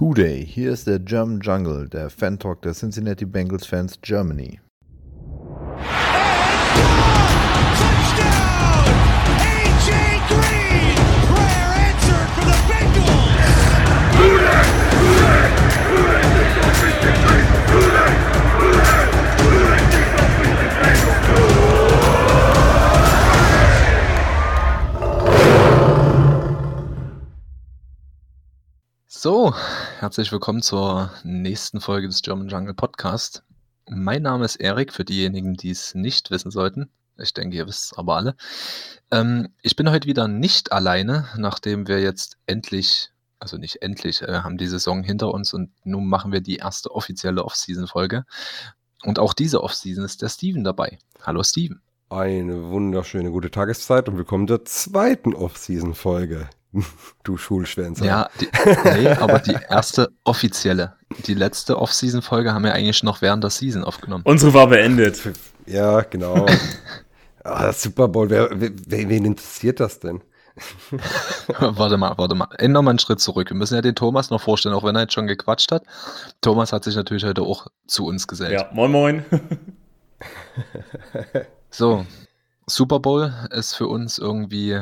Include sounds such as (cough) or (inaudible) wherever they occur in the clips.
Hooday, hier ist der German Jungle, der Fan-Talk der Cincinnati Bengals Fans Germany. So, herzlich willkommen zur nächsten Folge des German Jungle Podcast. Mein Name ist Erik, für diejenigen, die es nicht wissen sollten. Ich denke, ihr wisst es aber alle. Ähm, ich bin heute wieder nicht alleine, nachdem wir jetzt endlich, also nicht endlich, äh, haben die Saison hinter uns und nun machen wir die erste offizielle Off-Season-Folge. Und auch diese Off-Season ist der Steven dabei. Hallo Steven. Eine wunderschöne gute Tageszeit und willkommen zur zweiten Off-Season-Folge. (laughs) Du Schulschwänzer. Ja, die, nee, aber die erste offizielle. Die letzte Off-Season-Folge haben wir eigentlich noch während der Season aufgenommen. Unsere war beendet. Ja, genau. (laughs) ah, das Super Bowl, wer, wer, wen interessiert das denn? (laughs) warte mal, warte mal. Ey, nochmal einen Schritt zurück. Wir müssen ja den Thomas noch vorstellen, auch wenn er jetzt schon gequatscht hat. Thomas hat sich natürlich heute auch zu uns gesellt. Ja, moin moin. so, Super Bowl ist für uns irgendwie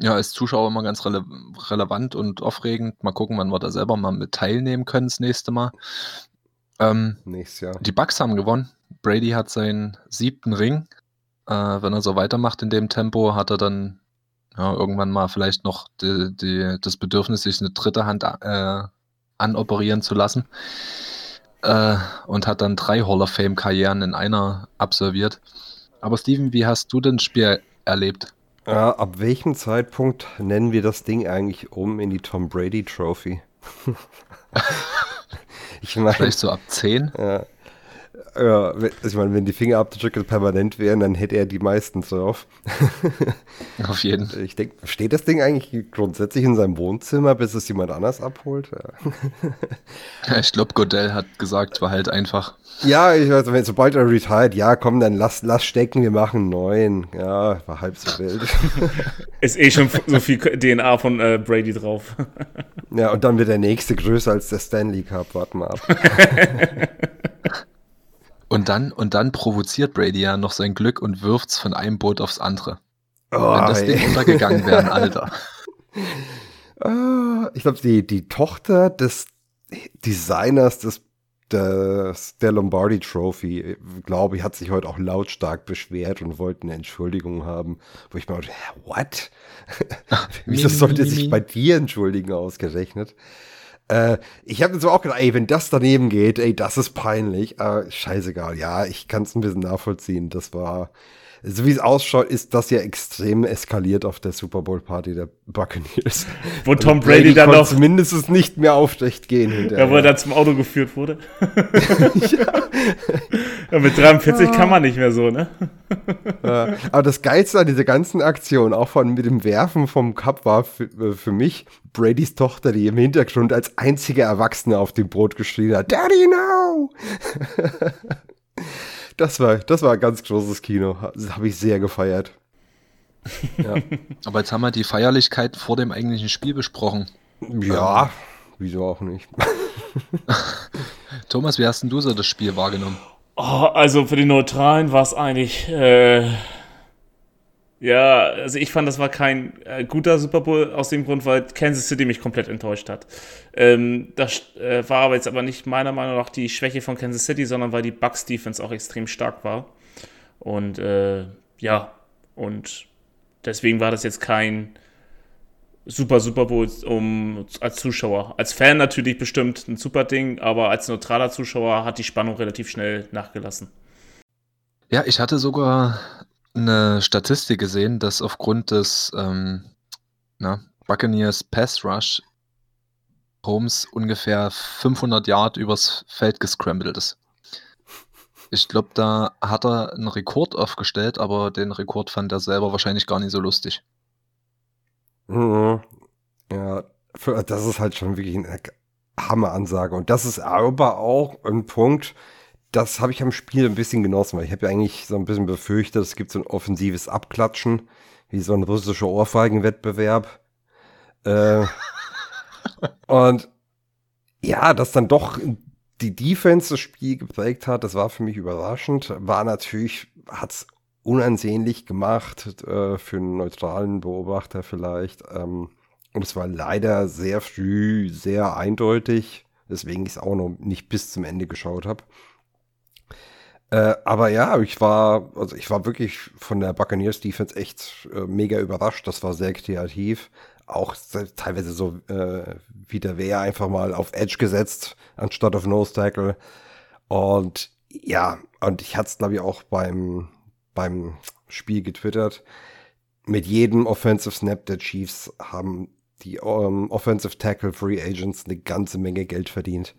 ja, als Zuschauer immer ganz rele relevant und aufregend. Mal gucken, wann wir da selber mal mit teilnehmen können das nächste Mal. Ähm, Nächstes Jahr. Die Bucks haben gewonnen. Brady hat seinen siebten Ring. Äh, wenn er so weitermacht in dem Tempo, hat er dann ja, irgendwann mal vielleicht noch die, die, das Bedürfnis, sich eine dritte Hand äh, anoperieren zu lassen. Äh, und hat dann drei Hall of Fame-Karrieren in einer absolviert. Aber Steven, wie hast du denn das Spiel erlebt? Äh, ab welchem Zeitpunkt nennen wir das Ding eigentlich um in die Tom Brady Trophy? (laughs) ich meine, Vielleicht so ab 10? Ja. Ja, also ich meine, wenn die Fingerabdrücke permanent wären, dann hätte er die meisten drauf. (laughs) Auf jeden Fall. Ich denke, steht das Ding eigentlich grundsätzlich in seinem Wohnzimmer, bis es jemand anders abholt? Ja. (laughs) ja ich glaube, Godell hat gesagt, war halt einfach. Ja, ich weiß, wenn, sobald er retired, ja, komm, dann lass, lass stecken, wir machen einen neuen. Ja, war halb so wild. (laughs) Ist eh schon so viel DNA von äh, Brady drauf. ja, und dann wird der nächste größer als der Stanley Cup. Warten wir ab. Und dann, und dann provoziert Brady ja noch sein Glück und wirft's von einem Boot aufs andere. Oh, Wenn das Ding untergegangen wäre, (laughs) Alter. Ah, ich glaube, die, die Tochter des Designers des, des der Lombardi Trophy, glaube ich, hat sich heute auch lautstark beschwert und wollte eine Entschuldigung haben. Wo ich mir dachte, what? (laughs) Wieso sollte sich bei dir entschuldigen ausgerechnet? Äh, ich habe so auch gedacht, ey, wenn das daneben geht, ey, das ist peinlich. Äh, scheißegal, ja, ich kann es ein bisschen nachvollziehen. Das war, so wie es ausschaut, ist das ja extrem eskaliert auf der Super Bowl Party der Buccaneers. Wo also Tom Brady, Brady dann noch mindestens nicht mehr aufrecht gehen. Hinterher. Ja, wo er dann zum Auto geführt wurde. (laughs) (laughs) ja. mit 43 kann man nicht mehr so, ne? ja. Aber das Geilste an dieser ganzen Aktion, auch von mit dem Werfen vom Cup, war für, äh, für mich Bradys Tochter, die im Hintergrund als einzige Erwachsene auf dem Brot geschrien hat: Daddy, no! (laughs) Das war, das war ein ganz großes Kino. Das habe ich sehr gefeiert. Ja. Aber jetzt haben wir die Feierlichkeit vor dem eigentlichen Spiel besprochen. Ja, ähm. wieso auch nicht. (laughs) Thomas, wie hast denn du so das Spiel wahrgenommen? Oh, also für die Neutralen war es eigentlich äh, ja, also ich fand, das war kein äh, guter Super Bowl aus dem Grund, weil Kansas City mich komplett enttäuscht hat. Ähm, das äh, war aber jetzt aber nicht meiner Meinung nach die Schwäche von Kansas City, sondern weil die Bucks Defense auch extrem stark war. Und äh, ja, und deswegen war das jetzt kein super Super Bowl um, als Zuschauer. Als Fan natürlich bestimmt ein super Ding, aber als neutraler Zuschauer hat die Spannung relativ schnell nachgelassen. Ja, ich hatte sogar eine Statistik gesehen, dass aufgrund des ähm, na, Buccaneers Pass Rush Holmes ungefähr 500 Yard übers Feld gescrambled ist. Ich glaube, da hat er einen Rekord aufgestellt, aber den Rekord fand er selber wahrscheinlich gar nicht so lustig. Mhm. Ja, für, das ist halt schon wirklich eine Hammeransage. Und das ist aber auch ein Punkt, das habe ich am Spiel ein bisschen genossen, weil ich habe ja eigentlich so ein bisschen befürchtet, es gibt so ein offensives Abklatschen, wie so ein russischer Ohrfeigenwettbewerb. Äh, (laughs) und ja, dass dann doch die Defense das Spiel geprägt hat, das war für mich überraschend. War natürlich, hat es unansehnlich gemacht äh, für einen neutralen Beobachter vielleicht. Ähm, und es war leider sehr früh, sehr eindeutig, weswegen ich es auch noch nicht bis zum Ende geschaut habe. Äh, aber ja, ich war, also ich war wirklich von der Buccaneers Defense echt äh, mega überrascht. Das war sehr kreativ. Auch teilweise so äh, wie der Wehr einfach mal auf Edge gesetzt, anstatt auf Nose Tackle. Und ja, und ich hatte es, glaube ich, auch beim, beim Spiel getwittert. Mit jedem Offensive Snap der Chiefs haben die um, ähm, Offensive Tackle Free Agents eine ganze Menge Geld verdient.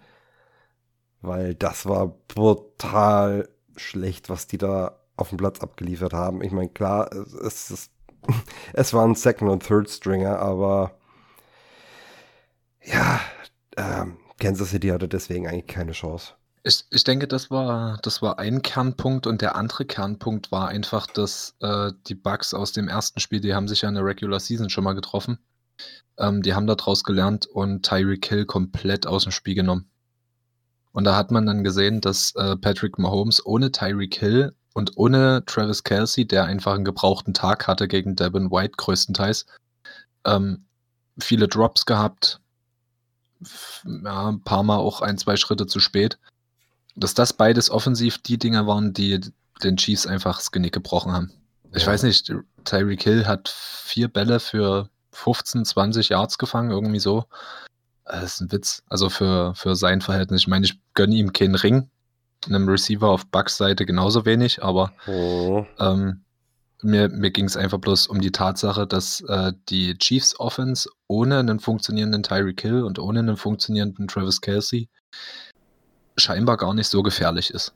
Weil das war brutal schlecht, was die da auf dem Platz abgeliefert haben. Ich meine, klar, es, es, (laughs) es war ein Second- und Third-Stringer, aber ja, ähm, Kansas City hatte deswegen eigentlich keine Chance. Ich, ich denke, das war, das war ein Kernpunkt und der andere Kernpunkt war einfach, dass äh, die Bugs aus dem ersten Spiel, die haben sich ja in der Regular Season schon mal getroffen. Ähm, die haben daraus gelernt und Tyreek Hill komplett aus dem Spiel genommen. Und da hat man dann gesehen, dass äh, Patrick Mahomes ohne Tyreek Hill und ohne Travis Kelsey, der einfach einen gebrauchten Tag hatte gegen Devin White größtenteils, ähm, viele Drops gehabt, ja, ein paar Mal auch ein, zwei Schritte zu spät. Dass das beides offensiv die Dinge waren, die den Chiefs einfach das Genick gebrochen haben. Ich ja. weiß nicht, Tyreek Hill hat vier Bälle für 15, 20 Yards gefangen, irgendwie so. Das ist ein Witz. Also für, für sein Verhältnis. Ich meine, ich gönne ihm keinen Ring. Einem Receiver auf Bucks Seite genauso wenig, aber oh. ähm, mir, mir ging es einfach bloß um die Tatsache, dass äh, die Chiefs Offense ohne einen funktionierenden Tyreek Hill und ohne einen funktionierenden Travis Kelsey scheinbar gar nicht so gefährlich ist.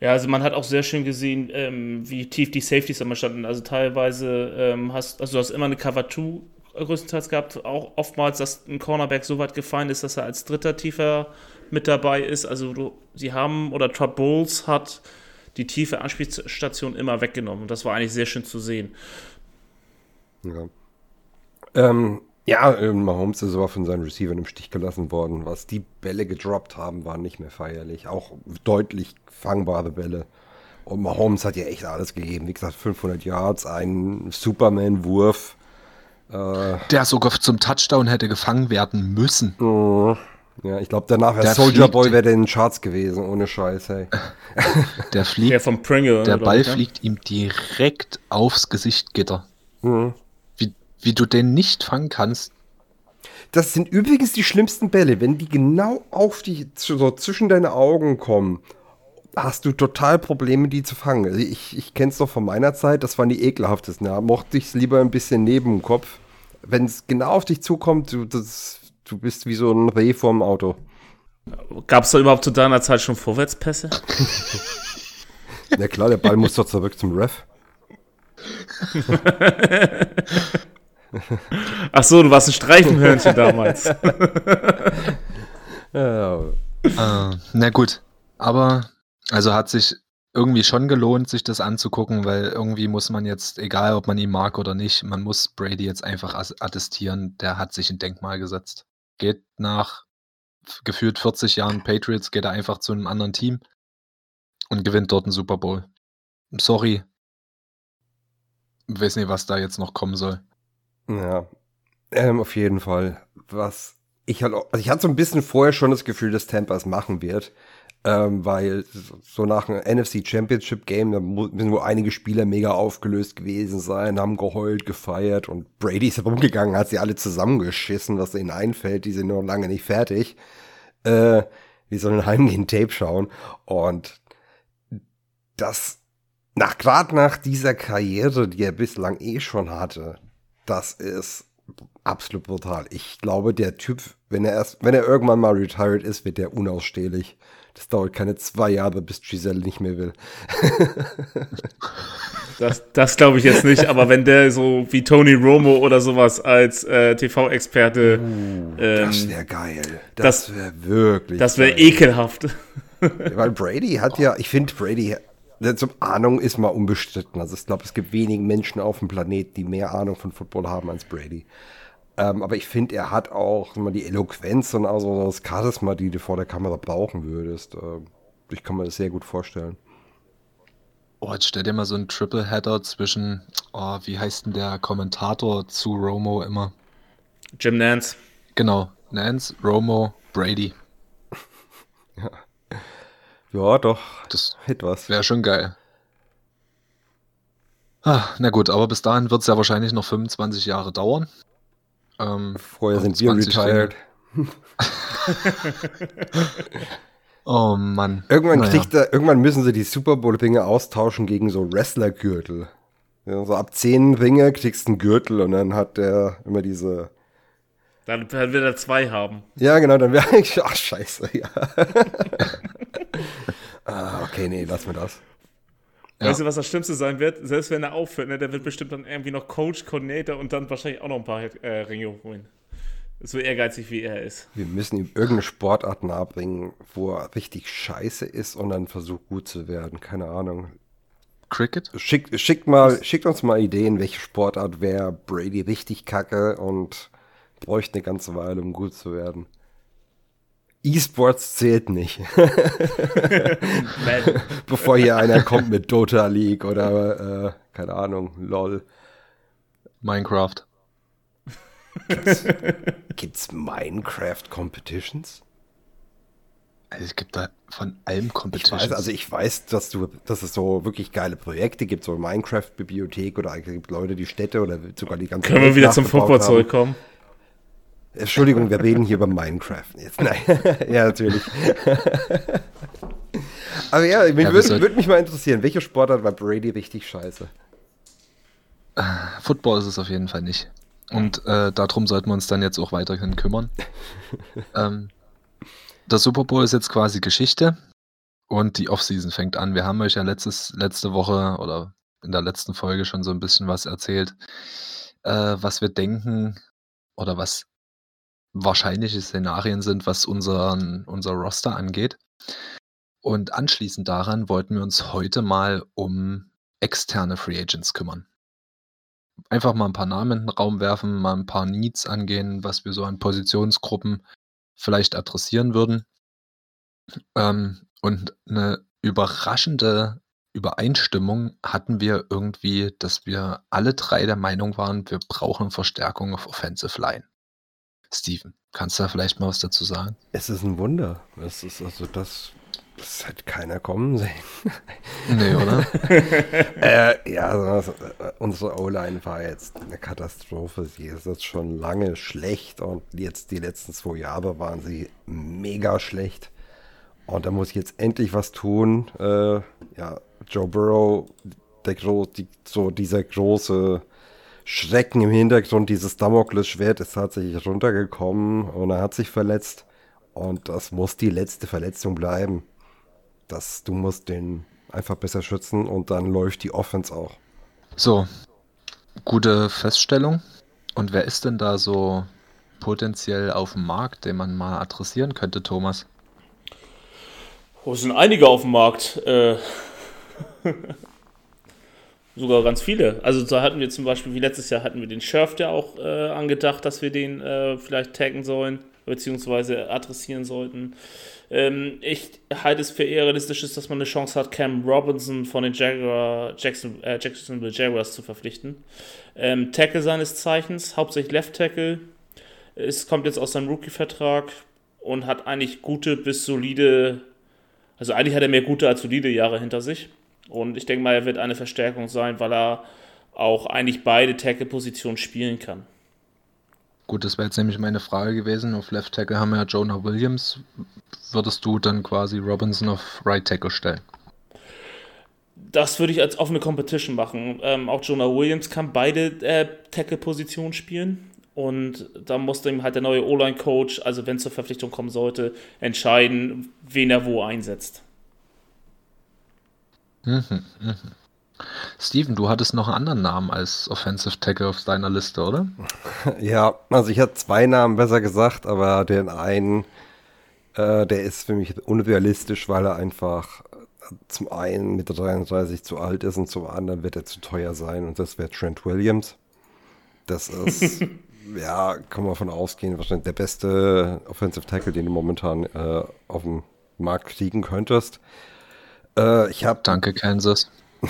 Ja, also man hat auch sehr schön gesehen, ähm, wie tief die Safeties immer standen. Also teilweise ähm, hast also du hast immer eine Cover 2 größtenteils gehabt, auch oftmals, dass ein Cornerback so weit gefallen ist, dass er als dritter tiefer mit dabei ist. Also du, sie haben, oder Trap Bowles hat die tiefe Anspielstation immer weggenommen. Und das war eigentlich sehr schön zu sehen. Ja. Ähm, ja, ähm, Mahomes ist aber von seinen Receivern im Stich gelassen worden. Was die Bälle gedroppt haben, war nicht mehr feierlich. Auch deutlich fangbare Bälle. Und Mahomes hat ja echt alles gegeben. Wie gesagt, 500 Yards, ein Superman-Wurf. Äh, Der sogar zum Touchdown hätte gefangen werden müssen. Uh, ja, ich glaube, danach wäre Soldier Boy wäre in den Charts gewesen, ohne Scheiß, hey. (laughs) Der fliegt, der, vom Pringle, der Ball oder? fliegt ihm direkt aufs Gesicht, Gitter. Mhm. Wie, wie du den nicht fangen kannst. Das sind übrigens die schlimmsten Bälle, wenn die genau auf dich, so zwischen deine Augen kommen hast du total Probleme, die zu fangen. Also ich, ich kenne es doch von meiner Zeit, das waren die ekelhaftesten. Ja. Mochte ich es lieber ein bisschen neben dem Kopf. Wenn es genau auf dich zukommt, du, das, du bist wie so ein Reh vorm Auto. Gab es da überhaupt zu deiner Zeit schon Vorwärtspässe? (laughs) Na klar, der Ball muss doch zurück zum Ref. (laughs) Ach so, du warst ein Streifenhörnchen damals. (laughs) ja. Uh, na gut, aber also hat sich irgendwie schon gelohnt, sich das anzugucken, weil irgendwie muss man jetzt, egal ob man ihn mag oder nicht, man muss Brady jetzt einfach attestieren, der hat sich ein Denkmal gesetzt. Geht nach gefühlt 40 Jahren Patriots, geht er einfach zu einem anderen Team und gewinnt dort einen Super Bowl. Sorry. Weiß nicht, was da jetzt noch kommen soll. Ja, ähm, auf jeden Fall. Was ich halt, also ich hatte so ein bisschen vorher schon das Gefühl, dass Tampa es machen wird. Ähm, weil so nach einem NFC Championship Game, da müssen wohl einige Spieler mega aufgelöst gewesen sein, haben geheult, gefeiert und Brady ist rumgegangen, hat sie alle zusammengeschissen, was ihnen einfällt, die sind noch lange nicht fertig. Äh, die sollen heimgehen, Tape schauen und das nach gerade nach dieser Karriere, die er bislang eh schon hatte, das ist absolut brutal. Ich glaube, der Typ, wenn er erst, wenn er irgendwann mal retired ist, wird der unausstehlich. Das dauert keine zwei Jahre, bis Giselle nicht mehr will. (laughs) das das glaube ich jetzt nicht, aber wenn der so wie Tony Romo oder sowas als äh, TV-Experte. Uh, ähm, das wäre geil. Das, das wäre wirklich. Das wäre ekelhaft. Weil Brady hat ja, ich finde Brady, zum Ahnung ist mal unbestritten. Also ich glaube, es gibt wenige Menschen auf dem Planeten, die mehr Ahnung von Football haben als Brady. Ähm, aber ich finde, er hat auch immer die Eloquenz und also das Charisma, die du vor der Kamera brauchen würdest. Ähm, ich kann mir das sehr gut vorstellen. Oh, jetzt stell dir mal so einen Triple-Header zwischen, oh, wie heißt denn der Kommentator zu Romo immer? Jim Nance. Genau, Nance, Romo, Brady. ja. ja, doch. Das etwas. Wäre schon geil. Ah, na gut, aber bis dahin wird es ja wahrscheinlich noch 25 Jahre dauern. Ähm, Vorher sind wir retired. (laughs) oh Mann. Irgendwann, naja. kriegt er, irgendwann müssen sie die Super Bowl-Ringe austauschen gegen so Wrestler-Gürtel. Ja, so ab 10 Ringe kriegst du einen Gürtel und dann hat er immer diese. Dann, dann wird er zwei haben. Ja, genau, dann wäre eigentlich. Ach, scheiße, ja. (laughs) ah, okay, nee, lass mir das. Ja. Weißt du, was das Schlimmste sein wird? Selbst wenn er aufhört, ne, der wird bestimmt dann irgendwie noch Coach, Coordinator und dann wahrscheinlich auch noch ein paar äh, Ringe holen. So ehrgeizig wie er ist. Wir müssen ihm irgendeine Sportart nahebringen, wo er richtig scheiße ist und dann versucht gut zu werden. Keine Ahnung. Cricket? Schickt, schickt, mal, schickt uns mal Ideen, welche Sportart wäre Brady richtig kacke und bräuchte eine ganze Weile, um gut zu werden. E-Sports zählt nicht. (laughs) (laughs) Bevor hier einer kommt mit Dota League oder, äh, keine Ahnung, LOL. Minecraft. Gibt's, (laughs) gibt's Minecraft Competitions? Also es gibt da von allem Competitions. Ich weiß, also ich weiß, dass du, dass es so wirklich geile Projekte gibt, so Minecraft-Bibliothek oder es gibt Leute, die Städte oder sogar die ganze Können wir wieder zum Football zurückkommen? Entschuldigung, wir reden hier über Minecraft jetzt. Nein, (laughs) ja, natürlich. Aber ja, mich ja, würde würd mich mal interessieren, welche Sportart war Brady richtig scheiße? Football ist es auf jeden Fall nicht. Und äh, darum sollten wir uns dann jetzt auch weiterhin kümmern. (laughs) ähm, der Super Bowl ist jetzt quasi Geschichte und die Offseason fängt an. Wir haben euch ja letztes, letzte Woche oder in der letzten Folge schon so ein bisschen was erzählt, äh, was wir denken oder was wahrscheinliche Szenarien sind, was unseren, unser Roster angeht. Und anschließend daran wollten wir uns heute mal um externe Free Agents kümmern. Einfach mal ein paar Namen in den Raum werfen, mal ein paar Needs angehen, was wir so an Positionsgruppen vielleicht adressieren würden. Ähm, und eine überraschende Übereinstimmung hatten wir irgendwie, dass wir alle drei der Meinung waren, wir brauchen Verstärkung auf Offensive Line. Steven, kannst du da vielleicht mal was dazu sagen? Es ist ein Wunder. Es ist also das, das hat keiner kommen sehen. Nee, oder? (laughs) äh, ja, also, äh, unsere O-Line war jetzt eine Katastrophe. Sie ist jetzt schon lange schlecht und jetzt die letzten zwei Jahre waren sie mega schlecht. Und da muss ich jetzt endlich was tun. Äh, ja, Joe Burrow, der, die, so dieser große Schrecken im Hintergrund. Dieses Damoklesschwert ist tatsächlich runtergekommen und er hat sich verletzt. Und das muss die letzte Verletzung bleiben. Das, du musst den einfach besser schützen und dann läuft die Offense auch. So, gute Feststellung. Und wer ist denn da so potenziell auf dem Markt, den man mal adressieren könnte, Thomas? Oh, es sind einige auf dem Markt. Äh (laughs) Sogar ganz viele. Also da hatten wir zum Beispiel, wie letztes Jahr hatten wir den Sheriff ja auch äh, angedacht, dass wir den äh, vielleicht taggen sollen, beziehungsweise adressieren sollten. Ähm, ich halte es für eher realistisch, dass man eine Chance hat, Cam Robinson von den Jaguar, Jackson, äh, Jacksonville Jaguars zu verpflichten. Ähm, Tackle seines Zeichens, hauptsächlich Left Tackle. Es kommt jetzt aus seinem Rookie-Vertrag und hat eigentlich gute bis solide, also eigentlich hat er mehr gute als solide Jahre hinter sich. Und ich denke mal, er wird eine Verstärkung sein, weil er auch eigentlich beide Tackle-Positionen spielen kann. Gut, das wäre jetzt nämlich meine Frage gewesen. Auf Left Tackle haben wir ja Jonah Williams. Würdest du dann quasi Robinson auf Right Tackle stellen? Das würde ich als offene Competition machen. Ähm, auch Jonah Williams kann beide äh, Tackle-Positionen spielen. Und da muss dann halt der neue O-Line-Coach, also wenn es zur Verpflichtung kommen sollte, entscheiden, wen er wo einsetzt. Mhm, mhm. Steven, du hattest noch einen anderen Namen als Offensive Tackle auf deiner Liste, oder? (laughs) Ja, also ich hatte zwei Namen besser gesagt, aber den einen, äh, der ist für mich unrealistisch, weil er einfach zum einen mit 33 zu alt ist und zum anderen wird er zu teuer sein und das wäre Trent Williams. Das ist (laughs) ja, kann man von ausgehen, wahrscheinlich der beste Offensive Tackle, den du momentan äh, auf dem Markt kriegen könntest. Äh, ich habe. Danke, Kansas. (laughs)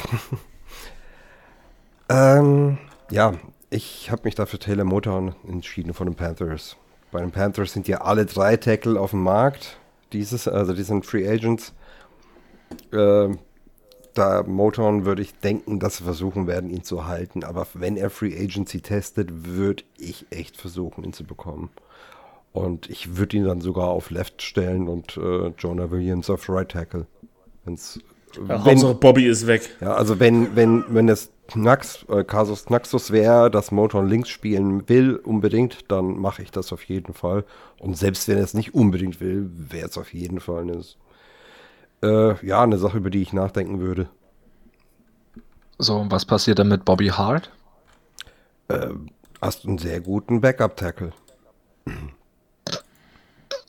ähm, ja, ich habe mich dafür Taylor Motown entschieden von den Panthers. Bei den Panthers sind ja alle drei Tackle auf dem Markt. Dieses, also die sind Free Agents. Äh, da Motown würde ich denken, dass sie versuchen werden, ihn zu halten. Aber wenn er Free Agency testet, würde ich echt versuchen, ihn zu bekommen. Und ich würde ihn dann sogar auf Left stellen und äh, Jonah Williams auf Right Tackle. Wenn's, ja, wenn, Hauptsache Bobby ist weg. Ja, also wenn, wenn, wenn es Knax, äh, Casus Knaxus wäre, dass Motown links spielen will, unbedingt, dann mache ich das auf jeden Fall. Und selbst wenn er es nicht unbedingt will, wäre es auf jeden Fall eine äh, ja, eine Sache, über die ich nachdenken würde. So, und was passiert dann mit Bobby Hart? Äh, hast einen sehr guten Backup-Tackle.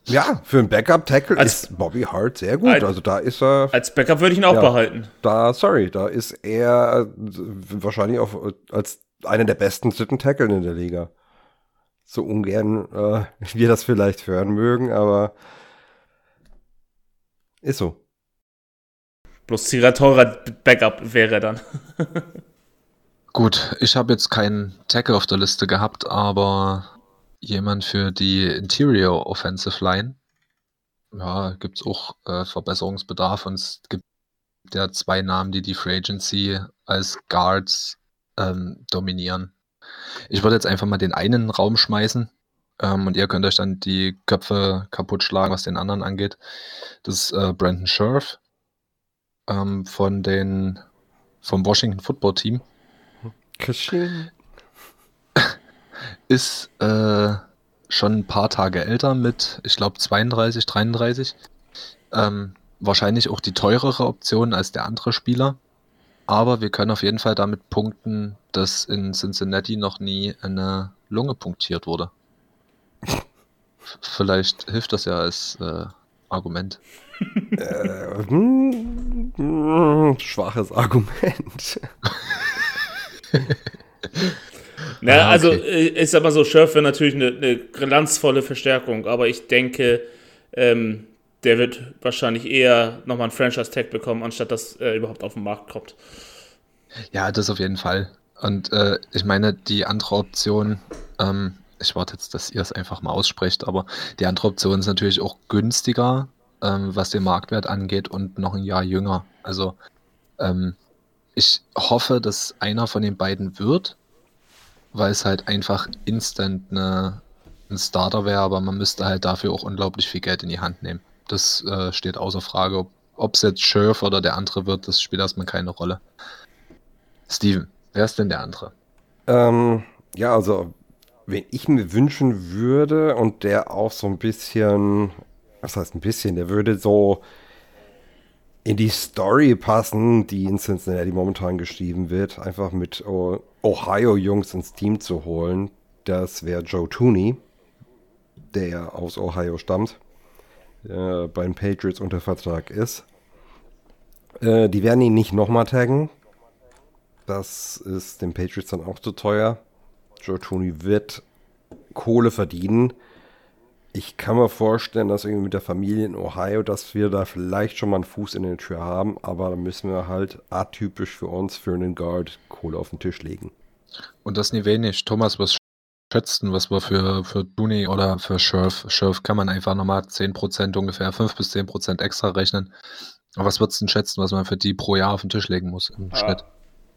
Ja, für einen Backup-Tackle ist Bobby Hart sehr gut. Als, also da ist er. Als Backup würde ich ihn auch ja, behalten. Da, sorry, da ist er wahrscheinlich auch als einer der besten dritten Tackle in der Liga. So ungern äh, (laughs) wir das vielleicht hören mögen, aber ist so. Bloß teurer Backup wäre dann. (laughs) Gut, ich habe jetzt keinen Tackle auf der Liste gehabt, aber jemand für die Interior Offensive Line. Ja, gibt es auch äh, Verbesserungsbedarf und es gibt ja zwei Namen, die die Free Agency als Guards ähm, dominieren. Ich würde jetzt einfach mal den einen Raum schmeißen ähm, und ihr könnt euch dann die Köpfe kaputt schlagen, was den anderen angeht. Das ist äh, Brandon Scherf ähm, von den vom Washington Football Team. Kashing. Ist äh, schon ein paar Tage älter mit, ich glaube, 32, 33. Ähm, wahrscheinlich auch die teurere Option als der andere Spieler. Aber wir können auf jeden Fall damit punkten, dass in Cincinnati noch nie eine Lunge punktiert wurde. (laughs) Vielleicht hilft das ja als äh, Argument. äh, hm, hm, schwaches Argument. (laughs) (laughs) Na, ah, also äh, ich sag mal so, Scherf wäre natürlich eine, eine glanzvolle Verstärkung, aber ich denke, ähm, der wird wahrscheinlich eher nochmal einen Franchise-Tag bekommen, anstatt dass er überhaupt auf den Markt kommt. Ja, das auf jeden Fall. Und äh, ich meine, die andere Option, ähm, ich warte jetzt, dass ihr es einfach mal aussprecht, aber die andere Option ist natürlich auch günstiger, ähm, was den Marktwert angeht und noch ein Jahr jünger. Also ähm, ich hoffe, dass einer von den beiden wird, weil es halt einfach instant eine, ein Starter wäre, aber man müsste halt dafür auch unglaublich viel Geld in die Hand nehmen. Das äh, steht außer Frage. Ob es jetzt Scherf oder der andere wird, das spielt erstmal keine Rolle. Steven, wer ist denn der andere? Ähm, ja, also wenn ich mir wünschen würde und der auch so ein bisschen, was heißt ein bisschen, der würde so in die Story passen, die in Cincinnati momentan geschrieben wird, einfach mit Ohio-Jungs ins Team zu holen. Das wäre Joe Tooney, der aus Ohio stammt, äh, bei den Patriots unter Vertrag ist. Äh, die werden ihn nicht nochmal taggen. Das ist den Patriots dann auch zu teuer. Joe Tooney wird Kohle verdienen. Ich kann mir vorstellen, dass irgendwie mit der Familie in Ohio, dass wir da vielleicht schon mal einen Fuß in der Tür haben, aber da müssen wir halt atypisch für uns, für einen Guard, Kohle auf den Tisch legen. Und das nie wenig. Thomas, was schätzen, was wir für, für Tooney oder für Scherf, Scherf kann man einfach nochmal 10% ungefähr, 5 bis 10% extra rechnen. Aber was würdest du denn schätzen, was man für die pro Jahr auf den Tisch legen muss im ja. Schnitt?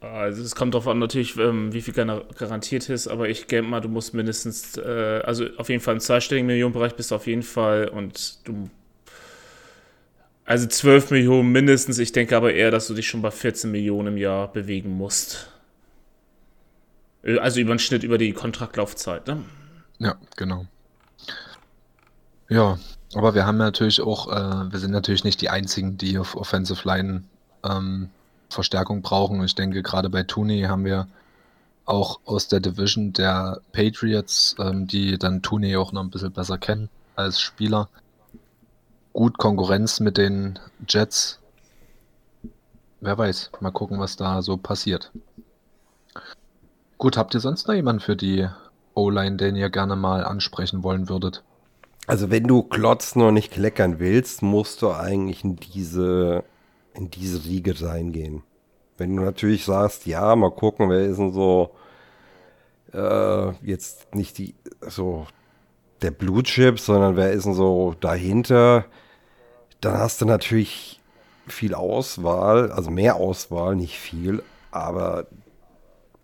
Also es kommt darauf an natürlich, ähm, wie viel garantiert ist, aber ich denke mal, du musst mindestens, äh, also auf jeden Fall im zweistelligen Millionenbereich bist du auf jeden Fall und du, also 12 Millionen mindestens, ich denke aber eher, dass du dich schon bei 14 Millionen im Jahr bewegen musst. Äh, also über den Schnitt über die Kontraktlaufzeit, ne? Ja, genau. Ja, aber wir haben natürlich auch, äh, wir sind natürlich nicht die einzigen, die auf Offensive Line ähm, Verstärkung brauchen. Ich denke, gerade bei Tooney haben wir auch aus der Division der Patriots, ähm, die dann Tooney auch noch ein bisschen besser kennen als Spieler, gut Konkurrenz mit den Jets. Wer weiß, mal gucken, was da so passiert. Gut, habt ihr sonst noch jemanden für die O-Line, den ihr gerne mal ansprechen wollen würdet? Also wenn du Klotz noch nicht kleckern willst, musst du eigentlich in diese, in diese Riege reingehen. Wenn du natürlich sagst, ja, mal gucken, wer ist denn so äh, jetzt nicht die so der Blue Chip, sondern wer ist denn so dahinter, dann hast du natürlich viel Auswahl, also mehr Auswahl, nicht viel, aber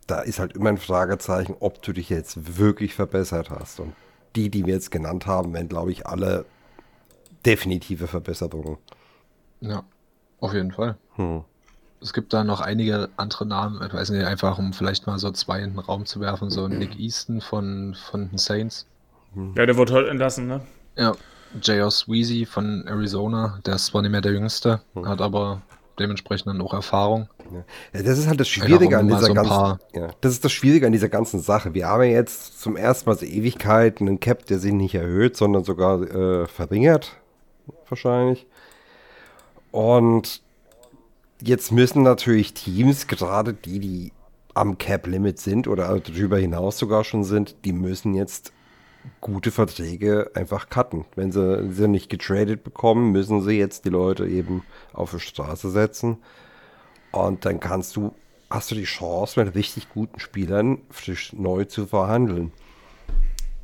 da ist halt immer ein Fragezeichen, ob du dich jetzt wirklich verbessert hast. Und die, die wir jetzt genannt haben, wären, glaube ich, alle definitive Verbesserungen. Ja, auf jeden Fall. Hm. Es gibt da noch einige andere Namen, ich weiß nicht, einfach um vielleicht mal so zwei in den Raum zu werfen, so Nick Easton von, von den Saints. Hm. Ja, der wurde heute entlassen, ne? Ja, J.R. Sweezy von Arizona, der ist zwar nicht mehr der Jüngste, hm. hat aber dementsprechend dann auch Erfahrung. Ja, das ist halt das Schwierige an dieser so ganzen. Ja, das ist das Schwierige an dieser ganzen Sache. Wir haben ja jetzt zum ersten Mal seit Ewigkeiten einen Cap, der sich nicht erhöht, sondern sogar äh, verringert. Wahrscheinlich. Und jetzt müssen natürlich Teams, gerade die, die am Cap-Limit sind oder darüber hinaus sogar schon sind, die müssen jetzt gute Verträge einfach cutten. Wenn sie sie nicht getradet bekommen, müssen sie jetzt die Leute eben auf die Straße setzen. Und dann kannst du, hast du die Chance, mit richtig guten Spielern frisch neu zu verhandeln.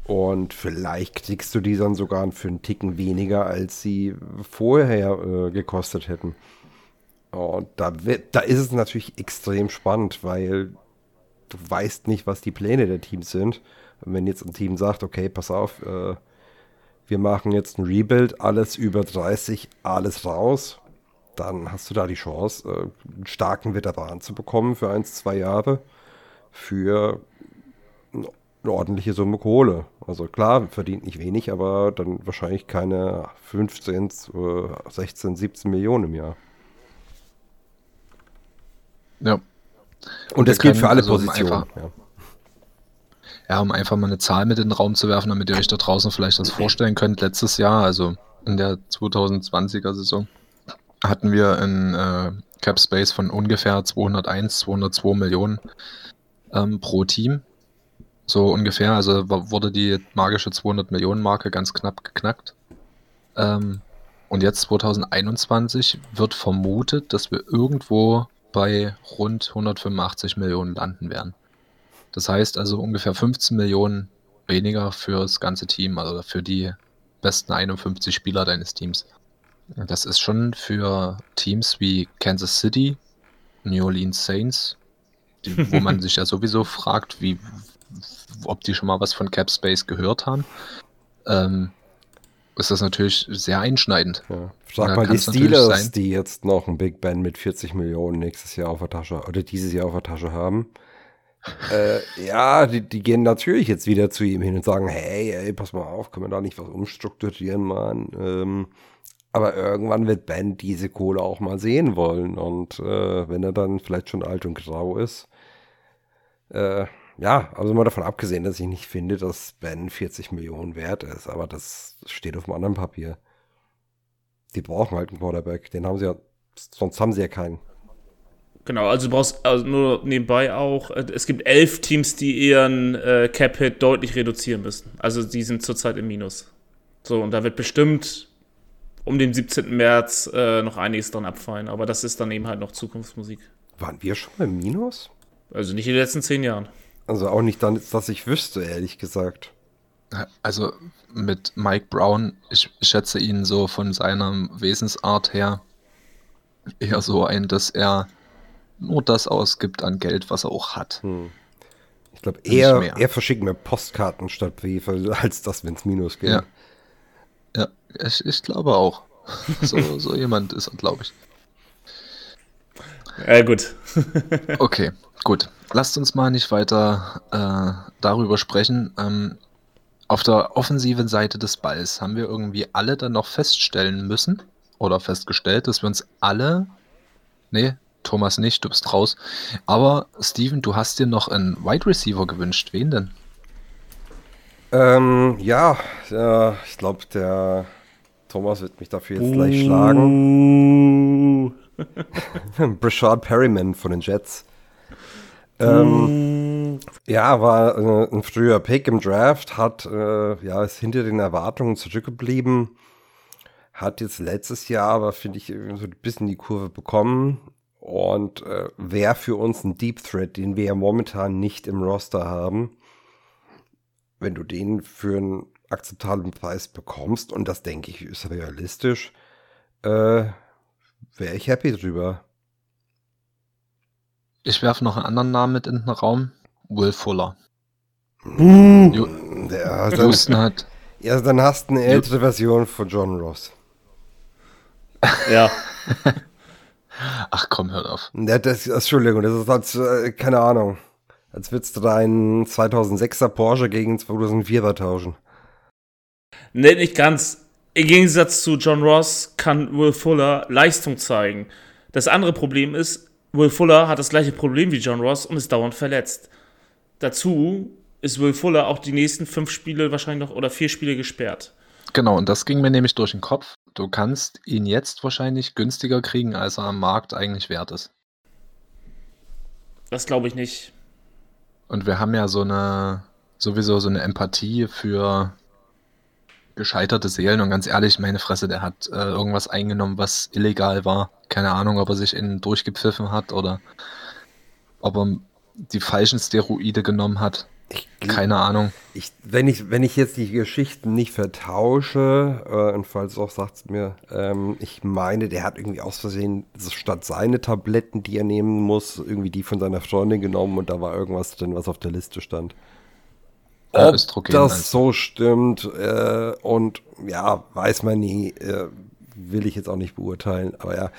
Und vielleicht kriegst du die dann sogar für einen Ticken weniger, als sie vorher äh, gekostet hätten. Und da, da ist es natürlich extrem spannend, weil du weißt nicht, was die Pläne der Teams sind. Und wenn jetzt ein Team sagt, okay, pass auf, äh, wir machen jetzt ein Rebuild, alles über 30, alles raus, dann hast du da die Chance, äh, einen starken Veteran zu bekommen für ein, zwei Jahre für eine ordentliche Summe Kohle. Also klar, verdient nicht wenig, aber dann wahrscheinlich keine 15, 16, 17 Millionen im Jahr. Ja. Und, Und das gilt für alle also Positionen. Einfach, ja. ja, um einfach mal eine Zahl mit in den Raum zu werfen, damit ihr euch da draußen vielleicht das vorstellen könnt. Letztes Jahr, also in der 2020er Saison, hatten wir einen äh, Cap Space von ungefähr 201, 202 Millionen ähm, pro Team. So ungefähr, also wurde die magische 200 Millionen Marke ganz knapp geknackt. Ähm, und jetzt 2021 wird vermutet, dass wir irgendwo bei rund 185 Millionen landen werden. Das heißt also ungefähr 15 Millionen weniger für das ganze Team, also für die besten 51 Spieler deines Teams. Das ist schon für Teams wie Kansas City, New Orleans Saints, die, wo man (laughs) sich ja sowieso fragt, wie, ob die schon mal was von Cap Space gehört haben. Ähm, ist das natürlich sehr einschneidend. Ja. Sag mal die Steelers, die jetzt noch ein Big Ben mit 40 Millionen nächstes Jahr auf der Tasche oder dieses Jahr auf der Tasche haben. (laughs) äh, ja, die, die, gehen natürlich jetzt wieder zu ihm hin und sagen, hey, ey, pass mal auf, können wir da nicht was umstrukturieren, Mann? Ähm, aber irgendwann wird Ben diese Kohle auch mal sehen wollen. Und äh, wenn er dann vielleicht schon alt und grau ist, äh, ja, also mal davon abgesehen, dass ich nicht finde, dass Ben 40 Millionen wert ist, aber das steht auf einem anderen Papier. Die brauchen halt einen Quarterback, den haben sie ja, sonst haben sie ja keinen. Genau, also du brauchst also nur nebenbei auch, äh, es gibt elf Teams, die ihren äh, Cap-Hit deutlich reduzieren müssen. Also die sind zurzeit im Minus. So, und da wird bestimmt um den 17. März äh, noch einiges dran abfallen, aber das ist dann eben halt noch Zukunftsmusik. Waren wir schon im Minus? Also nicht in den letzten zehn Jahren. Also auch nicht dann, dass ich wüsste, ehrlich gesagt. Also mit Mike Brown, ich, schätze ihn so von seiner Wesensart her eher so ein, dass er nur das ausgibt an Geld, was er auch hat. Hm. Ich glaube, er, er verschickt mir Postkarten statt Briefe, (laughs) als das, wenn es Minus geht. Ja, ja ich, ich glaube auch. (laughs) So, so jemand ist er, glaube ich. Ja, gut. (laughs) okay. Gut, lasst uns mal nicht weiter äh, darüber sprechen. Ähm, auf der offensiven Seite des Balls haben wir irgendwie alle dann noch feststellen müssen oder festgestellt, dass wir uns alle, nee, Thomas nicht, du bist raus, aber Steven, du hast dir noch einen Wide Receiver gewünscht. Wen denn? Ähm, ja, äh, ich glaube, der Thomas wird mich dafür jetzt gleich schlagen. (laughs) Brashard Perryman von den Jets. Ähm, mm. Ja, war äh, ein früher Pick im Draft, hat äh, ja ist hinter den Erwartungen zurückgeblieben, hat jetzt letztes Jahr aber finde ich so ein bisschen die Kurve bekommen und äh, wäre für uns ein Deep Threat, den wir ja momentan nicht im Roster haben. Wenn du den für einen akzeptablen Preis bekommst und das denke ich ist realistisch, äh, wäre ich happy drüber. Ich werfe noch einen anderen Namen mit in den Raum. Will Fuller. Uh, ja, dann, Houston hat. Ja, dann hast du eine ältere Version von John Ross. Ja. (laughs) Ach komm, hört auf. Ja, das, Entschuldigung, das ist als, äh, keine Ahnung, als würdest du deinen 2006er Porsche gegen 2004er tauschen. Nee, nicht ganz. Im Gegensatz zu John Ross kann Will Fuller Leistung zeigen. Das andere Problem ist, Will Fuller hat das gleiche Problem wie John Ross und ist dauernd verletzt. Dazu ist Will Fuller auch die nächsten fünf Spiele wahrscheinlich noch oder vier Spiele gesperrt. Genau, und das ging mir nämlich durch den Kopf. Du kannst ihn jetzt wahrscheinlich günstiger kriegen, als er am Markt eigentlich wert ist. Das glaube ich nicht. Und wir haben ja so eine, sowieso so eine Empathie für gescheiterte Seelen und ganz ehrlich, meine Fresse, der hat äh, irgendwas eingenommen, was illegal war. Keine Ahnung, ob er sich innen durchgepfiffen hat oder ob er die falschen Steroide genommen hat. Ich, Keine Ahnung. Ich, wenn, ich, wenn ich jetzt die Geschichten nicht vertausche, äh, und falls auch sagt es mir, ähm, ich meine, der hat irgendwie aus Versehen statt seine Tabletten, die er nehmen muss, irgendwie die von seiner Freundin genommen und da war irgendwas drin, was auf der Liste stand. Ob Östrogen das also. so stimmt äh, und ja, weiß man nie, äh, will ich jetzt auch nicht beurteilen, aber ja,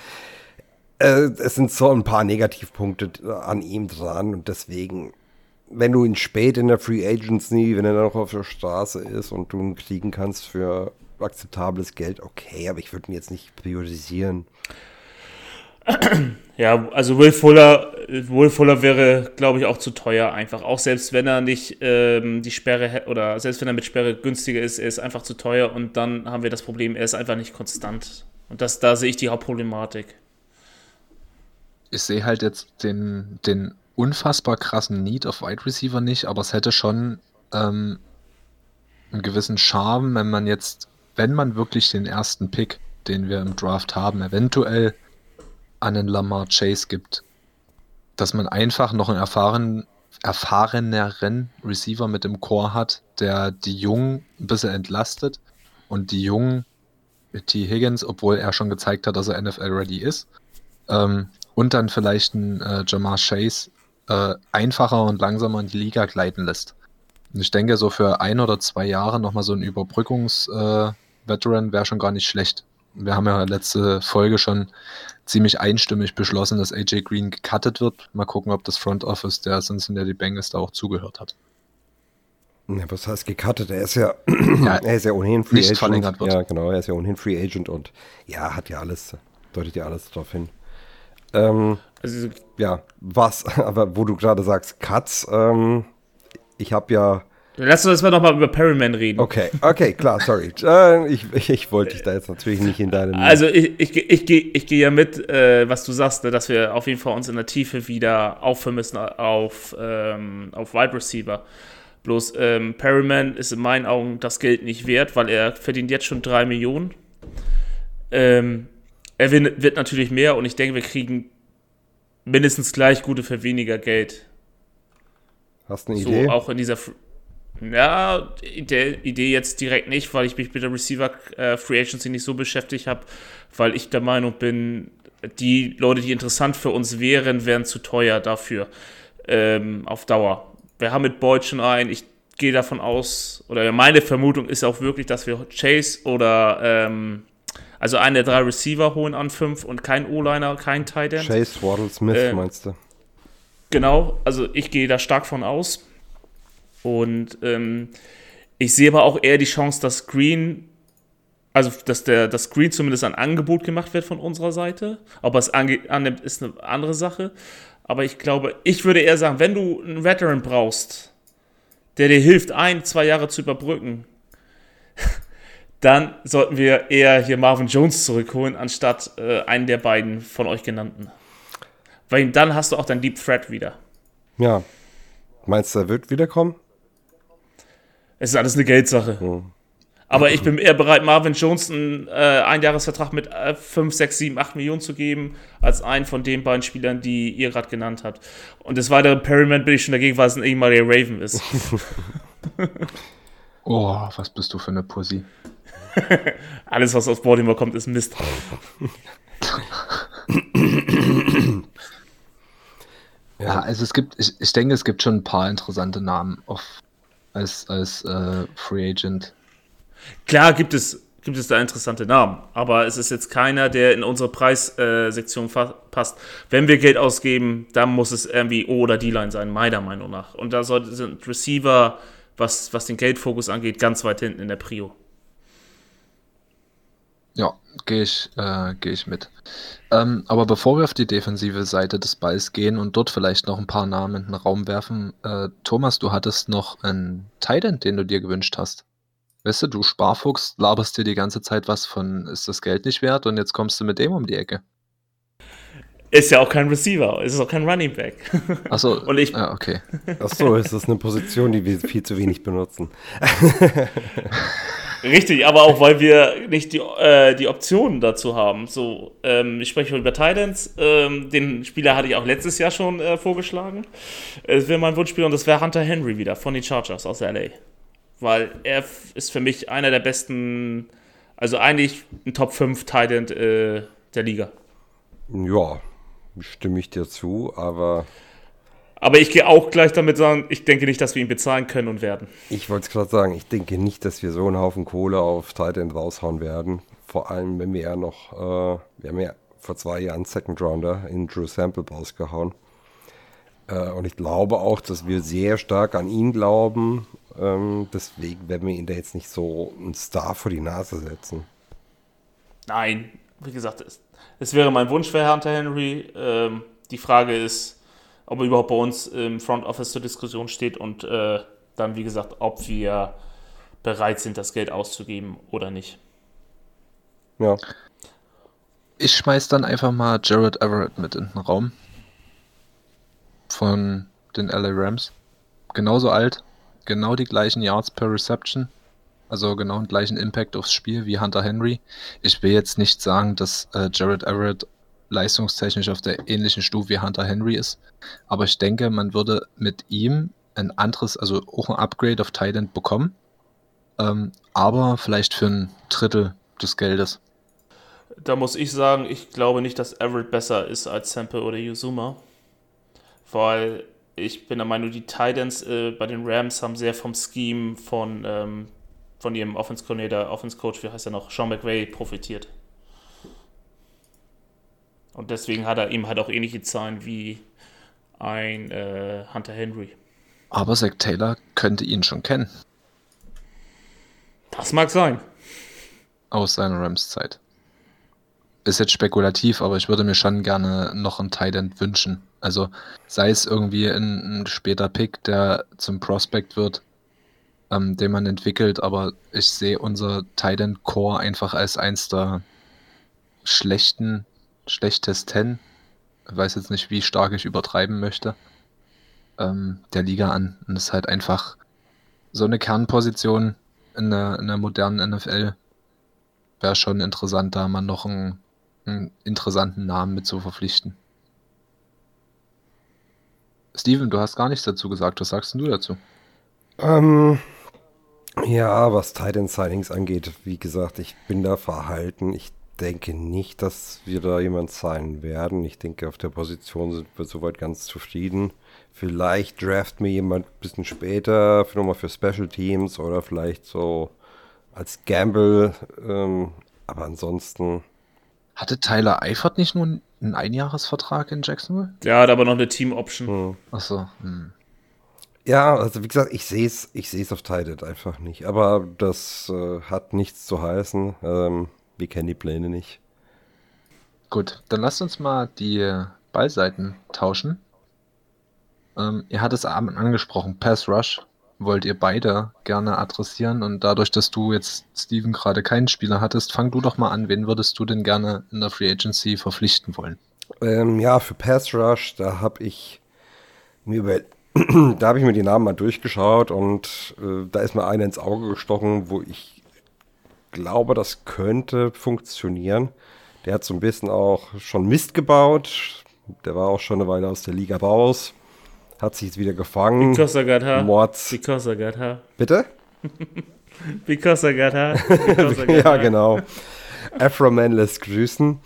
äh, es sind so ein paar Negativpunkte an ihm dran und deswegen, wenn du ihn spät in der Free Agency, wenn er noch auf der Straße ist und du ihn kriegen kannst für akzeptables Geld, okay, aber ich würde ihn jetzt nicht priorisieren. Ja, also Will Fuller, Will Fuller wäre, glaube ich, auch zu teuer einfach. Auch selbst wenn er nicht ähm, die Sperre oder selbst wenn er mit Sperre günstiger ist, er ist einfach zu teuer und dann haben wir das Problem, er ist einfach nicht konstant. Und das, da sehe ich die Hauptproblematik. Ich sehe halt jetzt den, den unfassbar krassen Need auf Wide Receiver nicht, aber es hätte schon ähm, einen gewissen Charme, wenn man jetzt, wenn man wirklich den ersten Pick, den wir im Draft haben, eventuell an den Lamar Chase gibt. Dass man einfach noch einen erfahren, erfahreneren Receiver mit im Core hat, der die Jungen ein bisschen entlastet und die Jungen mit T. Higgins, obwohl er schon gezeigt hat, dass er NFL-ready ist, ähm, und dann vielleicht ein äh, Jamar Chase äh, einfacher und langsamer in die Liga gleiten lässt. Und ich denke, so für ein oder zwei Jahre nochmal so ein Überbrückungs-Veteran äh, wäre schon gar nicht schlecht. Wir haben ja letzte Folge schon ziemlich einstimmig beschlossen, dass AJ Green gecuttet wird. Mal gucken, ob das Front Office der Cincinnati Bengals da auch zugehört hat. Ja, was heißt gecuttet? Er ist ja, (clears throat) ja er ist ja ohnehin Free Agent. Ja, genau, er ist ja ohnehin Free Agent und ja, hat ja alles, deutet ja alles darauf hin. Ähm, also, ja, was, (laughs) aber wo du gerade sagst, Cuts, ähm, ich habe ja Lass uns mal nochmal über Perryman reden. Okay, okay, klar, sorry. Äh, ich, ich, wollte dich da jetzt natürlich nicht in deinem. Also ich, ich, ich, gehe ich geh ja mit, äh, was du sagst, ne, dass wir auf jeden Fall uns in der Tiefe wieder aufhören müssen auf, ähm, auf Wide Receiver. Bloß ähm, Perryman ist in meinen Augen das Geld nicht wert, weil er verdient jetzt schon 3 Millionen. Ähm, er wird natürlich mehr und ich denke, wir kriegen mindestens gleich gute für weniger Geld. Hast du eine so, Idee? Auch in dieser. Ja, der Idee jetzt direkt nicht, weil ich mich mit der Receiver äh, Free Agency nicht so beschäftigt habe, weil ich der Meinung bin, die Leute, die interessant für uns wären, wären zu teuer dafür ähm, auf Dauer. Wir haben mit Boyd schon einen, ich gehe davon aus, oder meine Vermutung ist auch wirklich, dass wir Chase oder ähm, also einen der drei Receiver holen an fünf und kein O-Liner, kein Tight End. Chase, Waddle, Smith ähm, meinst du? Genau, also ich gehe da stark von aus. Und ähm, ich sehe aber auch eher die Chance, dass Green, also dass der das Green zumindest ein Angebot gemacht wird von unserer Seite. Ob er es annimmt, ist eine andere Sache. Aber ich glaube, ich würde eher sagen, wenn du einen Veteran brauchst, der dir hilft, ein, zwei Jahre zu überbrücken, (laughs) dann sollten wir eher hier Marvin Jones zurückholen, anstatt äh, einen der beiden von euch genannten. Weil dann hast du auch dein Deep Threat wieder. Ja. Meinst du, er wird wiederkommen? Es ist alles eine Geldsache. Hm. Aber ich bin eher bereit, Marvin Jones einen äh, Einjahresvertrag mit äh, 5, 6, 7, 8 Millionen zu geben, als einen von den beiden Spielern, die ihr gerade genannt habt. Und des Weiteren, Perryman bin ich schon dagegen, weil es ein ehemaliger Raven ist. (laughs) oh, was bist du für eine Pussy? (laughs) Alles, was aus Baltimore kommt, ist Mist. ja, also es gibt, ich, ich denke, es gibt schon ein paar interessante Namen auf, als, als äh, Free Agent. Klar gibt es, gibt es da interessante Namen, aber es ist jetzt keiner, der in unsere Preissektion passt. Wenn wir Geld ausgeben, dann muss es irgendwie O oder D-Line sein, meiner Meinung nach. Und da sind Receiver, was, was den Geldfokus angeht, ganz weit hinten in der Prio. Gehe ich, äh, geh ich mit. Ähm, aber bevor wir auf die defensive Seite des Balls gehen und dort vielleicht noch ein paar Namen in den Raum werfen, äh, Thomas, du hattest noch einen Titan, den du dir gewünscht hast. Weißt du, du Sparfuchs laberst dir die ganze Zeit was von, ist das Geld nicht wert und jetzt kommst du mit dem um die Ecke. Ist ja auch kein Receiver, ist auch kein Running Back. Achso, (laughs) und ich, ja, okay. Achso, ist das eine Position, die wir viel zu wenig benutzen. (laughs) Richtig, aber auch weil wir nicht die, äh, die Optionen dazu haben. So, ähm, ich spreche über Titans. Ähm, den Spieler hatte ich auch letztes Jahr schon äh, vorgeschlagen. Es wäre mein Wunschspieler und das wäre Hunter Henry wieder von den Chargers aus LA. Weil er ist für mich einer der besten, also eigentlich ein Top 5 Titan äh, der Liga. Ja, stimme ich dir zu, aber aber ich gehe auch gleich damit sagen, ich denke nicht, dass wir ihn bezahlen können und werden. Ich wollte es gerade sagen, ich denke nicht, dass wir so einen Haufen Kohle auf Titan raushauen werden. Vor allem, wenn wir ja noch, äh, wir haben ja vor zwei Jahren Second Rounder in Drew Sample rausgehauen. Äh, und ich glaube auch, dass wir sehr stark an ihn glauben. Ähm, deswegen werden wir ihn da jetzt nicht so einen Star vor die Nase setzen. Nein, wie gesagt, es, es wäre mein Wunsch für Hunter Henry. Ähm, die Frage ist, ob er überhaupt bei uns im Front Office zur Diskussion steht und äh, dann, wie gesagt, ob wir bereit sind, das Geld auszugeben oder nicht. Ja. Ich schmeiß dann einfach mal Jared Everett mit in den Raum. Von den LA Rams. Genauso alt, genau die gleichen Yards per Reception. Also genau den gleichen Impact aufs Spiel wie Hunter Henry. Ich will jetzt nicht sagen, dass äh, Jared Everett leistungstechnisch auf der ähnlichen Stufe wie Hunter Henry ist. Aber ich denke, man würde mit ihm ein anderes, also auch ein Upgrade auf Titan bekommen. Ähm, aber vielleicht für ein Drittel des Geldes. Da muss ich sagen, ich glaube nicht, dass Everett besser ist als Sample oder Yuzuma. Weil ich bin der Meinung, die Titans äh, bei den Rams haben sehr vom Scheme von, ähm, von ihrem Offense Coordinator, Offense Coach, wie heißt er noch, Sean McVay, profitiert. Und deswegen hat er eben halt auch ähnliche Zahlen wie ein äh, Hunter Henry. Aber Zach Taylor könnte ihn schon kennen. Das mag sein. Aus seiner Rams-Zeit. Ist jetzt spekulativ, aber ich würde mir schon gerne noch einen Tight wünschen. Also sei es irgendwie ein, ein später Pick, der zum Prospect wird, ähm, den man entwickelt, aber ich sehe unser Tight Core einfach als eins der schlechten schlechtesten, ich weiß jetzt nicht, wie stark ich übertreiben möchte, ähm, der Liga an. Und das ist halt einfach so eine Kernposition in der, in der modernen NFL. Wäre schon interessant, da mal noch einen, einen interessanten Namen mit zu verpflichten. Steven, du hast gar nichts dazu gesagt. Was sagst du dazu? Ähm, ja, was Titan Signings angeht, wie gesagt, ich bin da verhalten. Ich denke nicht, dass wir da jemand sein werden. Ich denke, auf der Position sind wir soweit ganz zufrieden. Vielleicht draft mir jemand ein bisschen später für nochmal für Special Teams oder vielleicht so als Gamble. Ähm, aber ansonsten. Hatte Tyler Eifert nicht nur einen Einjahresvertrag in Jacksonville? Ja, hat aber noch eine Team-Option. Hm. Achso. Hm. Ja, also wie gesagt, ich sehe es ich seh's auf Tided einfach nicht. Aber das äh, hat nichts zu heißen. Ähm, wir kennen die Pläne nicht. Gut, dann lasst uns mal die Ballseiten tauschen. Ähm, ihr hattet es angesprochen, Pass Rush wollt ihr beide gerne adressieren und dadurch, dass du jetzt Steven gerade keinen Spieler hattest, fang du doch mal an. Wen würdest du denn gerne in der Free Agency verpflichten wollen? Ähm, ja, für Pass Rush, da habe ich Mir über, (clears throat) da habe ich mir die Namen mal durchgeschaut und äh, da ist mir einer ins Auge gestochen, wo ich glaube, das könnte funktionieren. Der hat so ein bisschen auch schon Mist gebaut. Der war auch schon eine Weile aus der Liga raus. Hat sich jetzt wieder gefangen. Because I got her. Mords. Because I got her. Bitte? Because I got her. Because I got ja, her. genau. Afroman lässt grüßen.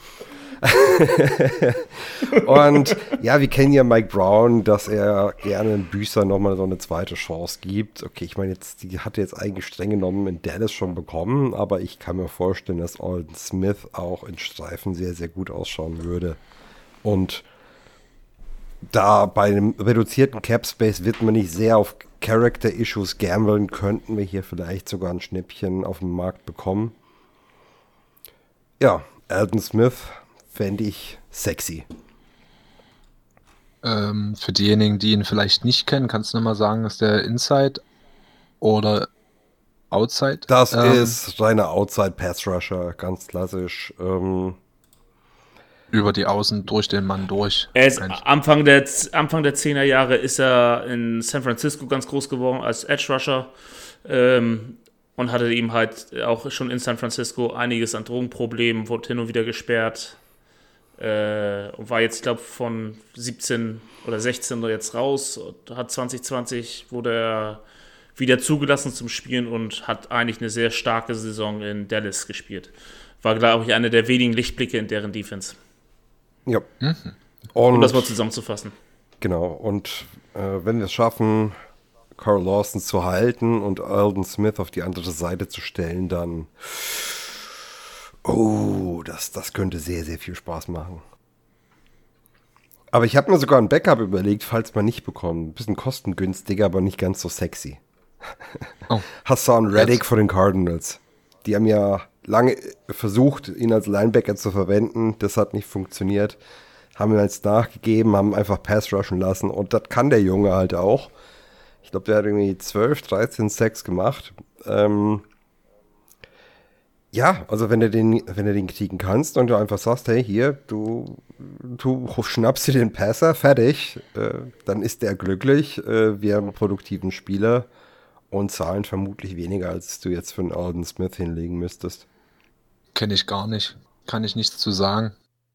(laughs) und ja, wir kennen ja Mike Brown, dass er gerne einen Büßer nochmal so eine zweite Chance gibt. Okay, ich meine, jetzt, die hat er jetzt eigentlich streng genommen in Dallas schon bekommen, aber ich kann mir vorstellen, dass Alden Smith auch in Streifen sehr, sehr gut ausschauen würde. Und da bei einem reduzierten Cap Space wird man nicht sehr auf Character Issues gambeln, könnten wir hier vielleicht sogar ein Schnäppchen auf dem Markt bekommen. Ja, Alden Smith fände ich sexy. Ähm, für diejenigen, die ihn vielleicht nicht kennen, kannst du nochmal sagen, ist der Inside oder Outside? Das Ähm, ist reiner Outside Pass Rusher, ganz klassisch. Ähm, Über die Außen durch den Mann durch. Er ist. Anfang der, Anfang der 10er Jahre ist er in San Francisco ganz groß geworden als Edge Rusher ähm, und hatte ihm halt auch schon in San Francisco einiges an Drogenproblemen, wurde hin und wieder gesperrt. Äh, und war jetzt, ich glaube, von 17 oder 16 jetzt raus. Und hat 2020 wurde er wieder zugelassen zum Spielen und hat eigentlich eine sehr starke Saison in Dallas gespielt. War, glaube ich, einer der wenigen Lichtblicke in deren Defense. ja. Mhm. Um Und das mal zusammenzufassen. Genau, und äh, wenn wir es schaffen, Carl Lawson zu halten und Alden Smith auf die andere Seite zu stellen, dann. Oh, das, das könnte sehr, sehr viel Spaß machen. Aber ich habe mir sogar ein Backup überlegt, falls man nicht bekommt. Ein bisschen kostengünstiger, aber nicht ganz so sexy. Oh. Hassan Reddick von den Cardinals. Die haben ja lange versucht, ihn als Linebacker zu verwenden. Das hat nicht funktioniert. Haben ihm jetzt nachgegeben, haben einfach Pass rushen lassen. Und das kann der Junge halt auch. Ich glaube, der hat irgendwie 12, 13 Sacks gemacht. Ähm ja, also wenn du den, wenn du den kriegen kannst und du einfach sagst, hey, hier, du, du schnappst dir den Passer, fertig, äh, dann ist der glücklich. Äh, wir haben einen produktiven Spieler und zahlen vermutlich weniger, als du jetzt für einen Alden Smith hinlegen müsstest. Kenne ich gar nicht. Kann ich nichts zu sagen.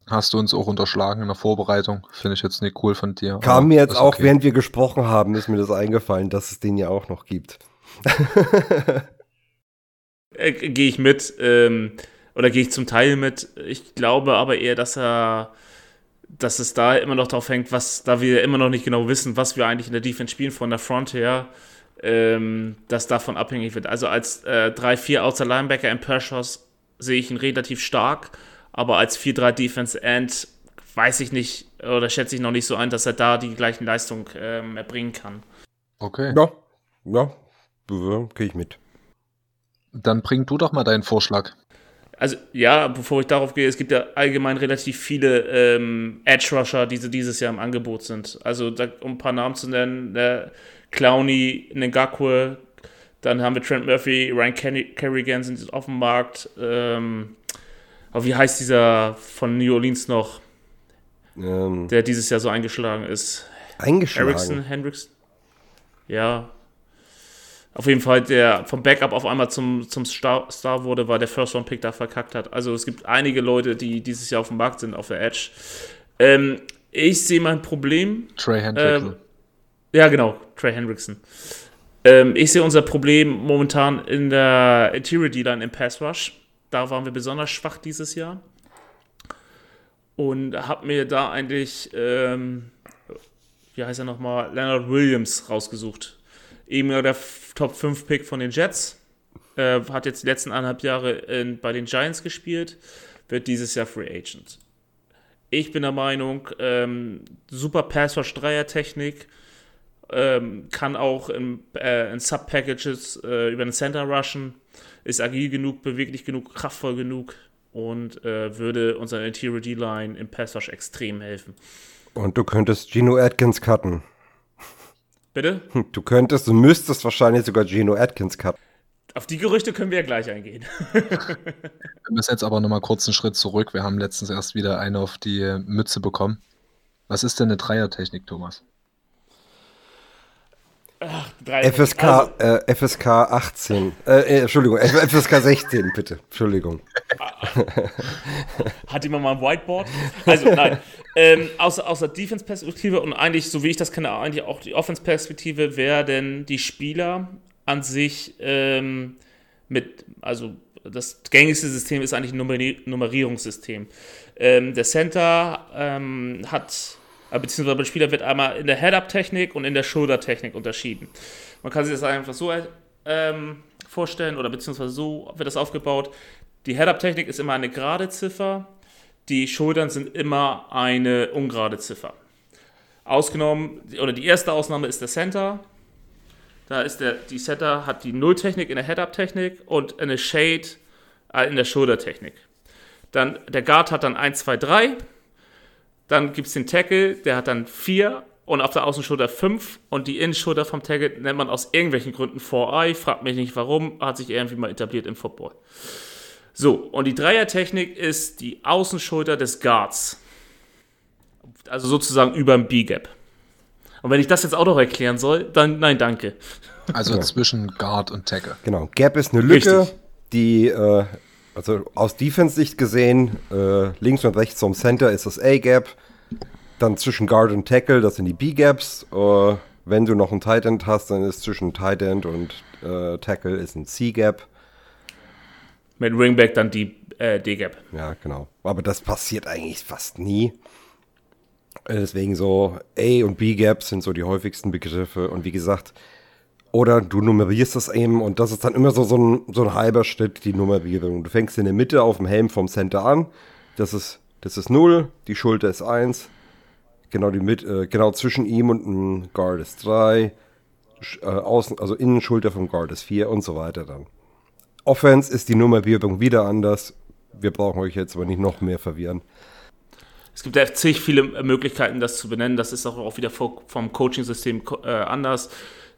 Hast du uns auch unterschlagen in der Vorbereitung. Finde ich jetzt nicht cool von dir. Kam mir jetzt auch, okay. während wir gesprochen haben, ist mir das eingefallen, dass es den ja auch noch gibt. (laughs) Äh, gehe ich mit, ähm, oder gehe ich zum Teil mit. Ich glaube aber eher, dass er, dass es da immer noch drauf hängt, was, da wir immer noch nicht genau wissen, was wir eigentlich in der Defense spielen von der Front her, ähm, das davon abhängig wird. Also als äh, 3-4 Outside Linebacker im Pershaus sehe ich ihn relativ stark, aber als 4-3 Defense End weiß ich nicht oder schätze ich noch nicht so ein, dass er da die gleichen Leistungen ähm, erbringen kann. Okay. Ja, ja, gehe ich mit. Dann bring du doch mal deinen Vorschlag. Also ja, bevor ich darauf gehe, es gibt ja allgemein relativ viele ähm, Edge Rusher, die so dieses Jahr im Angebot sind. Also da, um ein paar Namen zu nennen, der Clowney, Ngakwe, dann haben wir Trent Murphy, Ryan Kenny, Kerrigan sind auf dem Markt. Ähm, aber wie heißt dieser von New Orleans noch, Ähm, der dieses Jahr so eingeschlagen ist? eingeschlagen. Erickson, Hendricks? Ja. Auf jeden Fall, der vom Backup auf einmal zum, zum Star, Star wurde, weil der First-Round-Pick da verkackt hat. Also es gibt einige Leute, die dieses Jahr auf dem Markt sind, auf der Edge. Ähm, ich sehe mein Problem. Trey Hendrickson. Ähm, ja, genau, Trey Hendrickson. Ähm, ich sehe unser Problem momentan in der Interior D-Line im Pass Rush. Da waren wir besonders schwach dieses Jahr. Und habe mir da eigentlich, ähm, wie heißt er nochmal, Leonard Williams rausgesucht. Eben der Top 5 Pick von den Jets. Äh, hat jetzt die letzten eineinhalb Jahre in, bei den Giants gespielt. Wird dieses Jahr Free Agent. Ich bin der Meinung, ähm, super Pass-Rush-Dreier-Technik, ähm, kann auch in, äh, in Sub-Packages äh, über den Center rushen, ist agil genug, beweglich genug, kraftvoll genug und äh, würde unserer Interior D-Line im Pass-Rush extrem helfen. Und du könntest Gino Atkins cutten. Bitte? Du könntest, du müsstest wahrscheinlich sogar Gino Atkins cutten. Auf die Gerüchte können wir ja gleich eingehen. (laughs) Wir müssen jetzt aber nochmal kurz einen Schritt zurück. Wir haben letztens erst wieder eine auf die Mütze bekommen. Was ist denn eine Dreiertechnik, Thomas? Ach, FSK, also, äh, FSK 18. Äh, äh, Entschuldigung, FSK 16, bitte. Entschuldigung. Hat jemand mal ein Whiteboard? Also, nein. ähm, außer, außer Defense-Perspektive und eigentlich, so wie ich das kenne, eigentlich auch die Offense-Perspektive, werden die Spieler an sich ähm, mit, also das gängigste System ist eigentlich ein Nummerierungssystem. Ähm, der Center ähm, hat beziehungsweise beim Spieler wird einmal in der Head-Up-Technik und in der Shoulder-Technik unterschieden. Man kann sich das einfach so ähm, vorstellen oder beziehungsweise so wird das aufgebaut. Die Head-Up-Technik ist immer eine gerade Ziffer, die Schultern sind immer eine ungerade Ziffer. Ausgenommen, oder die erste Ausnahme ist der Center. Da ist der, die Center hat die Null-Technik in der Head-Up-Technik und eine Shade äh, in der Shoulder-Technik. Dann der Guard hat dann 1, 2, 3 dann gibt es den Tackle, der hat dann 4 und auf der Außenschulter 5 und die Innenschulter vom Tackle nennt man aus irgendwelchen Gründen 4i, fragt mich nicht warum, hat sich irgendwie mal etabliert im Football. So, und die Dreier-Technik ist die Außenschulter des Guards. Also sozusagen über dem B-Gap. Und wenn ich das jetzt auch noch erklären soll, dann nein, danke. Also ja. zwischen Guard und Tackle. Genau, Gap ist eine Lücke, Richtig. die äh, also aus Defense-Sicht gesehen, äh, links und rechts vom Center ist das A-Gap. Dann zwischen Guard und Tackle, das sind die B-Gaps. Äh, wenn du noch ein Tight End hast, dann ist zwischen Tight End und äh, Tackle ist ein C-Gap. Mit Ringback dann die äh, D-Gap. Ja, genau. Aber das passiert eigentlich fast nie. Deswegen so A und B-Gaps sind so die häufigsten Begriffe. Und wie gesagt, oder du nummerierst das eben und das ist dann immer so, so, ein, so ein halber Schritt, die Nummerierung. Du fängst in der Mitte auf dem Helm vom Center an. Das ist, das ist 0, die Schulter ist 1. Genau, die mit, äh, genau zwischen ihm und dem Guard ist 3. Äh, außen, also Innenschulter vom Guard ist 4 und so weiter dann. Offense ist die Nummerierung wieder anders. Wir brauchen euch jetzt aber nicht noch mehr verwirren. Es gibt ja zig viele Möglichkeiten, das zu benennen. Das ist auch wieder vom Coaching-System äh, anders.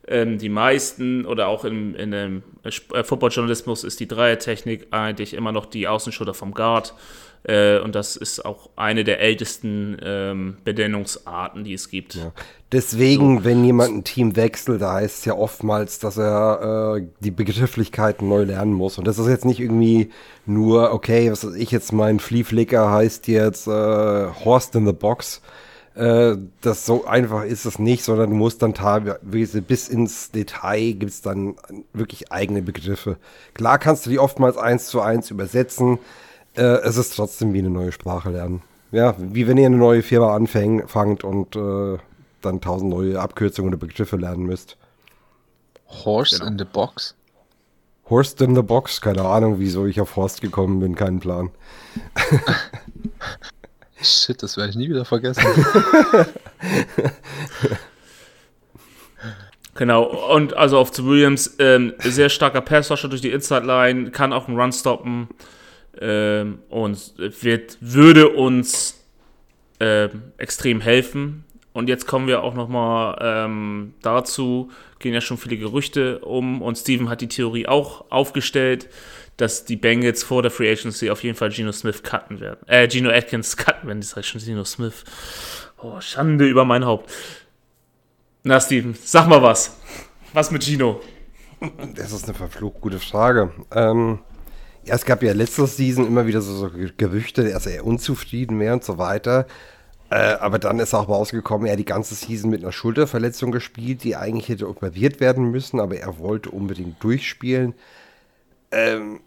Ähm, die meisten oder auch im, in dem äh, Footballjournalismus ist die Dreiertechnik eigentlich immer noch die Außenschulter vom Guard. Äh, und das ist auch eine der ältesten ähm, Benennungsarten, die es gibt. Ja. Deswegen, so. wenn jemand ein Team wechselt, da heißt es ja oftmals, dass er äh, die Begrifflichkeiten neu lernen muss. Und das ist jetzt nicht irgendwie nur, okay, was weiß ich jetzt, mein Flea Flicker heißt jetzt äh, Horst in the Box äh, das so einfach ist es nicht, sondern du musst dann teilweise bis ins Detail gibt es dann wirklich eigene Begriffe. Klar kannst du die oftmals eins zu eins übersetzen. Äh, es ist trotzdem wie eine neue Sprache lernen. Ja, wie wenn ihr eine neue Firma anfangt und äh, dann tausend neue Abkürzungen oder Begriffe lernen müsst. Horse genau. in the Box? Horst in the Box, keine Ahnung, wieso ich auf Horst gekommen bin, keinen Plan. (laughs) Shit, das werde ich nie wieder vergessen. (laughs) genau, und also auf zu Williams, ähm, sehr starker Passrusher durch die Inside-Line, kann auch einen Run stoppen ähm, und wird, würde uns ähm, extrem helfen. Und jetzt kommen wir auch nochmal ähm, dazu, gehen ja schon viele Gerüchte um und Steven hat die Theorie auch aufgestellt, dass die Bengals vor der Free Agency auf jeden Fall Geno Smith cutten werden. Äh, Geno Atkins cutten werden, das heißt schon Geno Smith. Oh, Schande über mein Haupt. Na, Steven, sag mal was. Was mit Gino? Das ist eine verflucht gute Frage. Ähm, ja, es gab ja letzte Season immer wieder so, so Gerüchte, dass er unzufrieden wäre und so weiter. Äh, aber dann ist auch rausgekommen, er hat die ganze Season mit einer Schulterverletzung gespielt, die eigentlich hätte operiert werden müssen, aber er wollte unbedingt durchspielen. Ähm,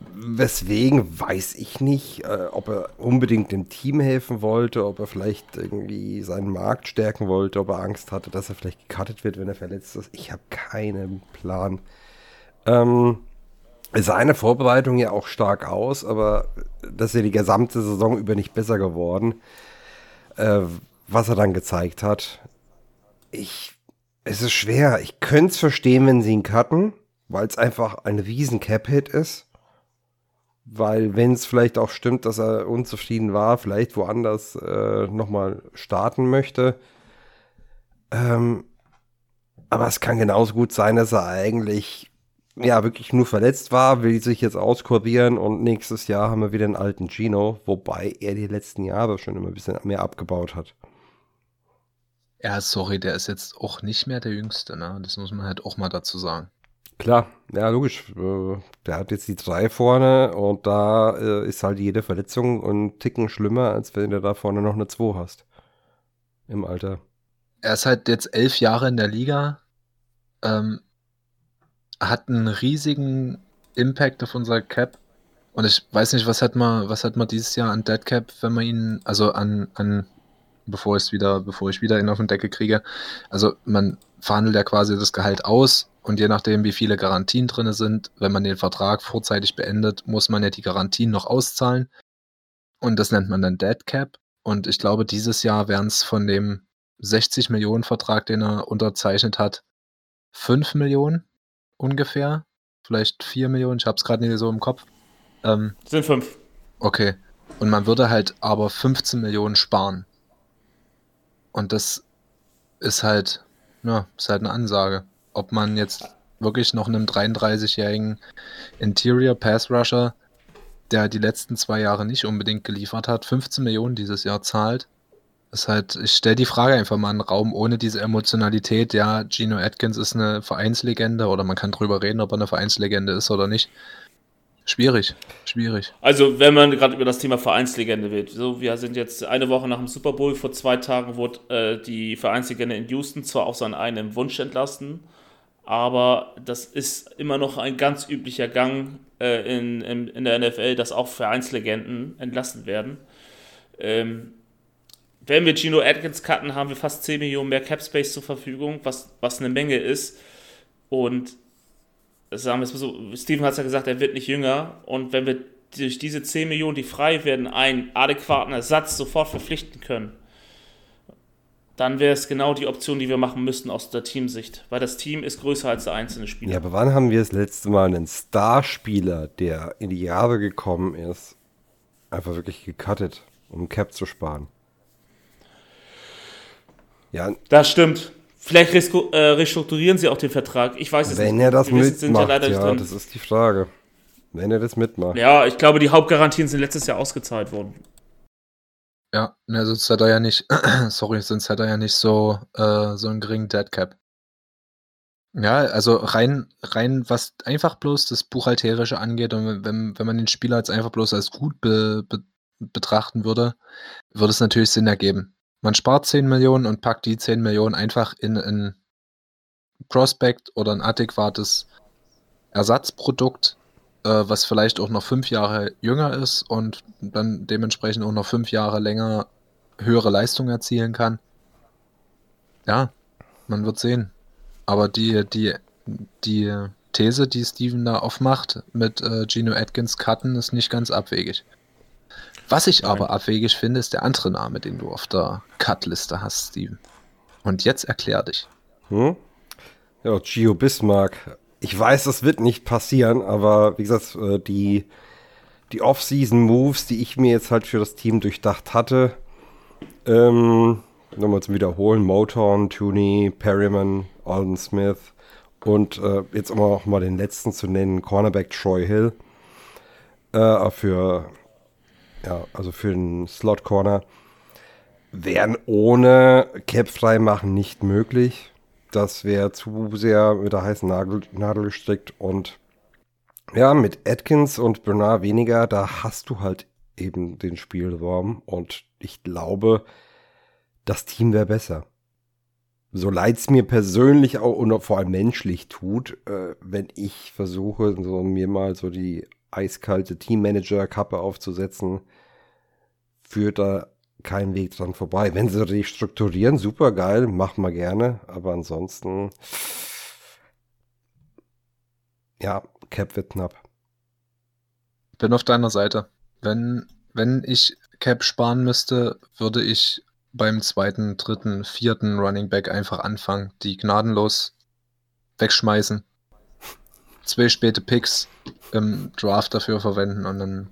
Weswegen weiß ich nicht, äh, ob er unbedingt dem Team helfen wollte, ob er vielleicht irgendwie seinen Markt stärken wollte, ob er Angst hatte, dass er vielleicht gecuttet wird, wenn er verletzt ist. Ich habe keinen Plan. Ähm, sah eine Vorbereitung ja auch stark aus, aber das ist ja die gesamte Saison über nicht besser geworden. Äh, was er dann gezeigt hat. Ich, es ist schwer. Ich könnte es verstehen, wenn sie ihn cutten, weil es einfach ein riesen Cap-Hit ist weil wenn es vielleicht auch stimmt, dass er unzufrieden war, vielleicht woanders äh, nochmal starten möchte. Ähm, aber es kann genauso gut sein, dass er eigentlich ja wirklich nur verletzt war, will sich jetzt auskurieren und nächstes Jahr haben wir wieder einen alten Gino, wobei er die letzten Jahre schon immer ein bisschen mehr abgebaut hat. Ja, sorry, der ist jetzt auch nicht mehr der Jüngste, ne? Das muss man halt auch mal dazu sagen. Klar, ja, logisch. Äh, der hat jetzt die drei vorne und da äh, ist halt jede Verletzung einen Ticken schlimmer, als wenn du da vorne noch eine 2 hast. Im Alter. Er ist halt jetzt elf Jahre in der Liga, ähm, hat einen riesigen Impact auf unser Cap. Und ich weiß nicht, was hat man, was hat man dieses Jahr an Dead Cap, wenn man ihn, also an, an bevor ich wieder, bevor ich wieder ihn auf den Deckel kriege. Also man verhandelt ja quasi das Gehalt aus und je nachdem, wie viele Garantien drin sind, wenn man den Vertrag vorzeitig beendet, muss man ja die Garantien noch auszahlen. Und das nennt man dann Dead Cap. Und ich glaube, dieses Jahr wären es von dem 60 Millionen Vertrag, den er unterzeichnet hat, 5 Millionen ungefähr. Vielleicht 4 Millionen, ich habe es gerade nicht so im Kopf. Ähm, sind 5. Okay. Und man würde halt aber 15 Millionen sparen. Und das ist halt, ja, ist halt eine Ansage. Ob man jetzt wirklich noch einem 33-jährigen Interior Pass Rusher, der die letzten zwei Jahre nicht unbedingt geliefert hat, 15 Millionen dieses Jahr zahlt, ist halt, ich stelle die Frage einfach mal in den Raum, ohne diese Emotionalität, ja, Gino Atkins ist eine Vereinslegende oder man kann drüber reden, ob er eine Vereinslegende ist oder nicht. Schwierig, schwierig. Also, wenn man gerade über das Thema Vereinslegende wird, so, wir sind jetzt eine Woche nach dem Super Bowl, vor zwei Tagen wurde äh, die Vereinslegende in Houston zwar auf seinen eigenen Wunsch entlassen, aber das ist immer noch ein ganz üblicher Gang äh, in, in, in, der NFL, dass auch Vereinslegenden entlassen werden. Ähm, wenn wir Gino Atkins cutten, haben wir fast 10 Millionen mehr Cap Space zur Verfügung, was, was eine Menge ist. Und sagen wir es mal so, Steven hat es ja gesagt, er wird nicht jünger und wenn wir durch diese 10 Millionen, die frei werden, einen adäquaten Ersatz sofort verpflichten können, dann wäre es genau die Option, die wir machen müssten aus der Teamsicht. Weil das Team ist größer als der einzelne Spieler. Ja, aber wann haben wir das letzte Mal einen Starspieler, der in die Jahre gekommen ist, einfach wirklich gecuttet, um Cap zu sparen? Ja. Das stimmt. Vielleicht äh, restrukturieren sie auch den Vertrag. Ich weiß es Wenn nicht. Wenn er das mitmacht, ja, ja das ist die Frage. Wenn er das mitmacht. Ja, ich glaube, die Hauptgarantien sind letztes Jahr ausgezahlt worden. Ja, ne, sonst hätte er ja nicht, (clears throat) sorry, sonst hätte er ja nicht so, äh, so einen geringen Deadcap. Ja, also rein, rein, was einfach bloß das Buchhalterische angeht und wenn, wenn man den Spieler jetzt einfach bloß als gut be, be, betrachten würde, würde es natürlich Sinn ergeben. Man spart 10 Millionen und packt die 10 Millionen einfach in ein Prospect oder ein adäquates Ersatzprodukt, äh, was vielleicht auch noch fünf Jahre jünger ist und dann dementsprechend auch noch fünf Jahre länger höhere Leistung erzielen kann. Ja, man wird sehen. Aber die, die, die These, die Steven da aufmacht mit äh, Gino Atkins Cutten, ist nicht ganz abwegig. Was ich aber abwegig finde, ist der andere Name, den du auf der Cut-Liste hast, Steven. Und jetzt erklär dich. Hm? Ja, Gio Bismarck. Ich weiß, das wird nicht passieren, aber wie gesagt, äh, die, die Off-Season-Moves, die ich mir jetzt halt für das Team durchdacht hatte, ähm, nochmal zum Wiederholen, Motown, Tooney, Perryman, Alden Smith und äh, jetzt um auch mal den letzten zu nennen, Cornerback Troy Hill. Äh, für ja, also für den Slot Corner, wären ohne Cap freimachen nicht möglich. Das wäre zu sehr mit der heißen Nadel, Nadel gestrickt und ja, mit Atkins und Bernard weniger, da hast du halt eben den Spielraum und ich glaube, das Team wäre besser. So leid es mir persönlich auch und vor allem menschlich tut, äh, wenn ich versuche, so mir mal so die eiskalte Teammanager-Kappe aufzusetzen, führt da kein Weg dran vorbei. Wenn sie restrukturieren, super geil, machen wir gerne, aber ansonsten, ja, Cap wird knapp. Bin auf deiner Seite. Wenn, wenn ich Cap sparen müsste, würde ich beim zweiten, dritten, vierten Running Back einfach anfangen, die gnadenlos wegschmeißen. (laughs) Zwei späte Picks im Draft dafür verwenden und dann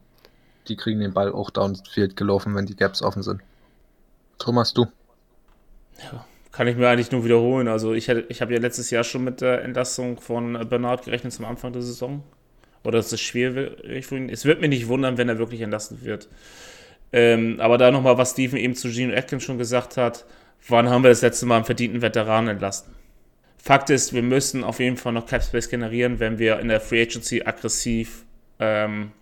die kriegen den Ball auch downfield gelaufen, wenn die Gaps offen sind. Thomas, du? Ja, kann ich mir eigentlich nur wiederholen. Also ich, ich habe ja letztes Jahr schon mit der Entlassung von Bernard gerechnet zum Anfang der Saison. Oder es schwierig für ihn. Es wird mich nicht wundern, wenn er wirklich entlassen wird. Ähm, aber da nochmal, was Steven eben zu Gene Atkins schon gesagt hat, wann haben wir das letzte Mal einen verdienten Veteran entlassen? Fakt ist, wir müssen auf jeden Fall noch Cap Space generieren, wenn wir in der Free Agency aggressiv, ähm,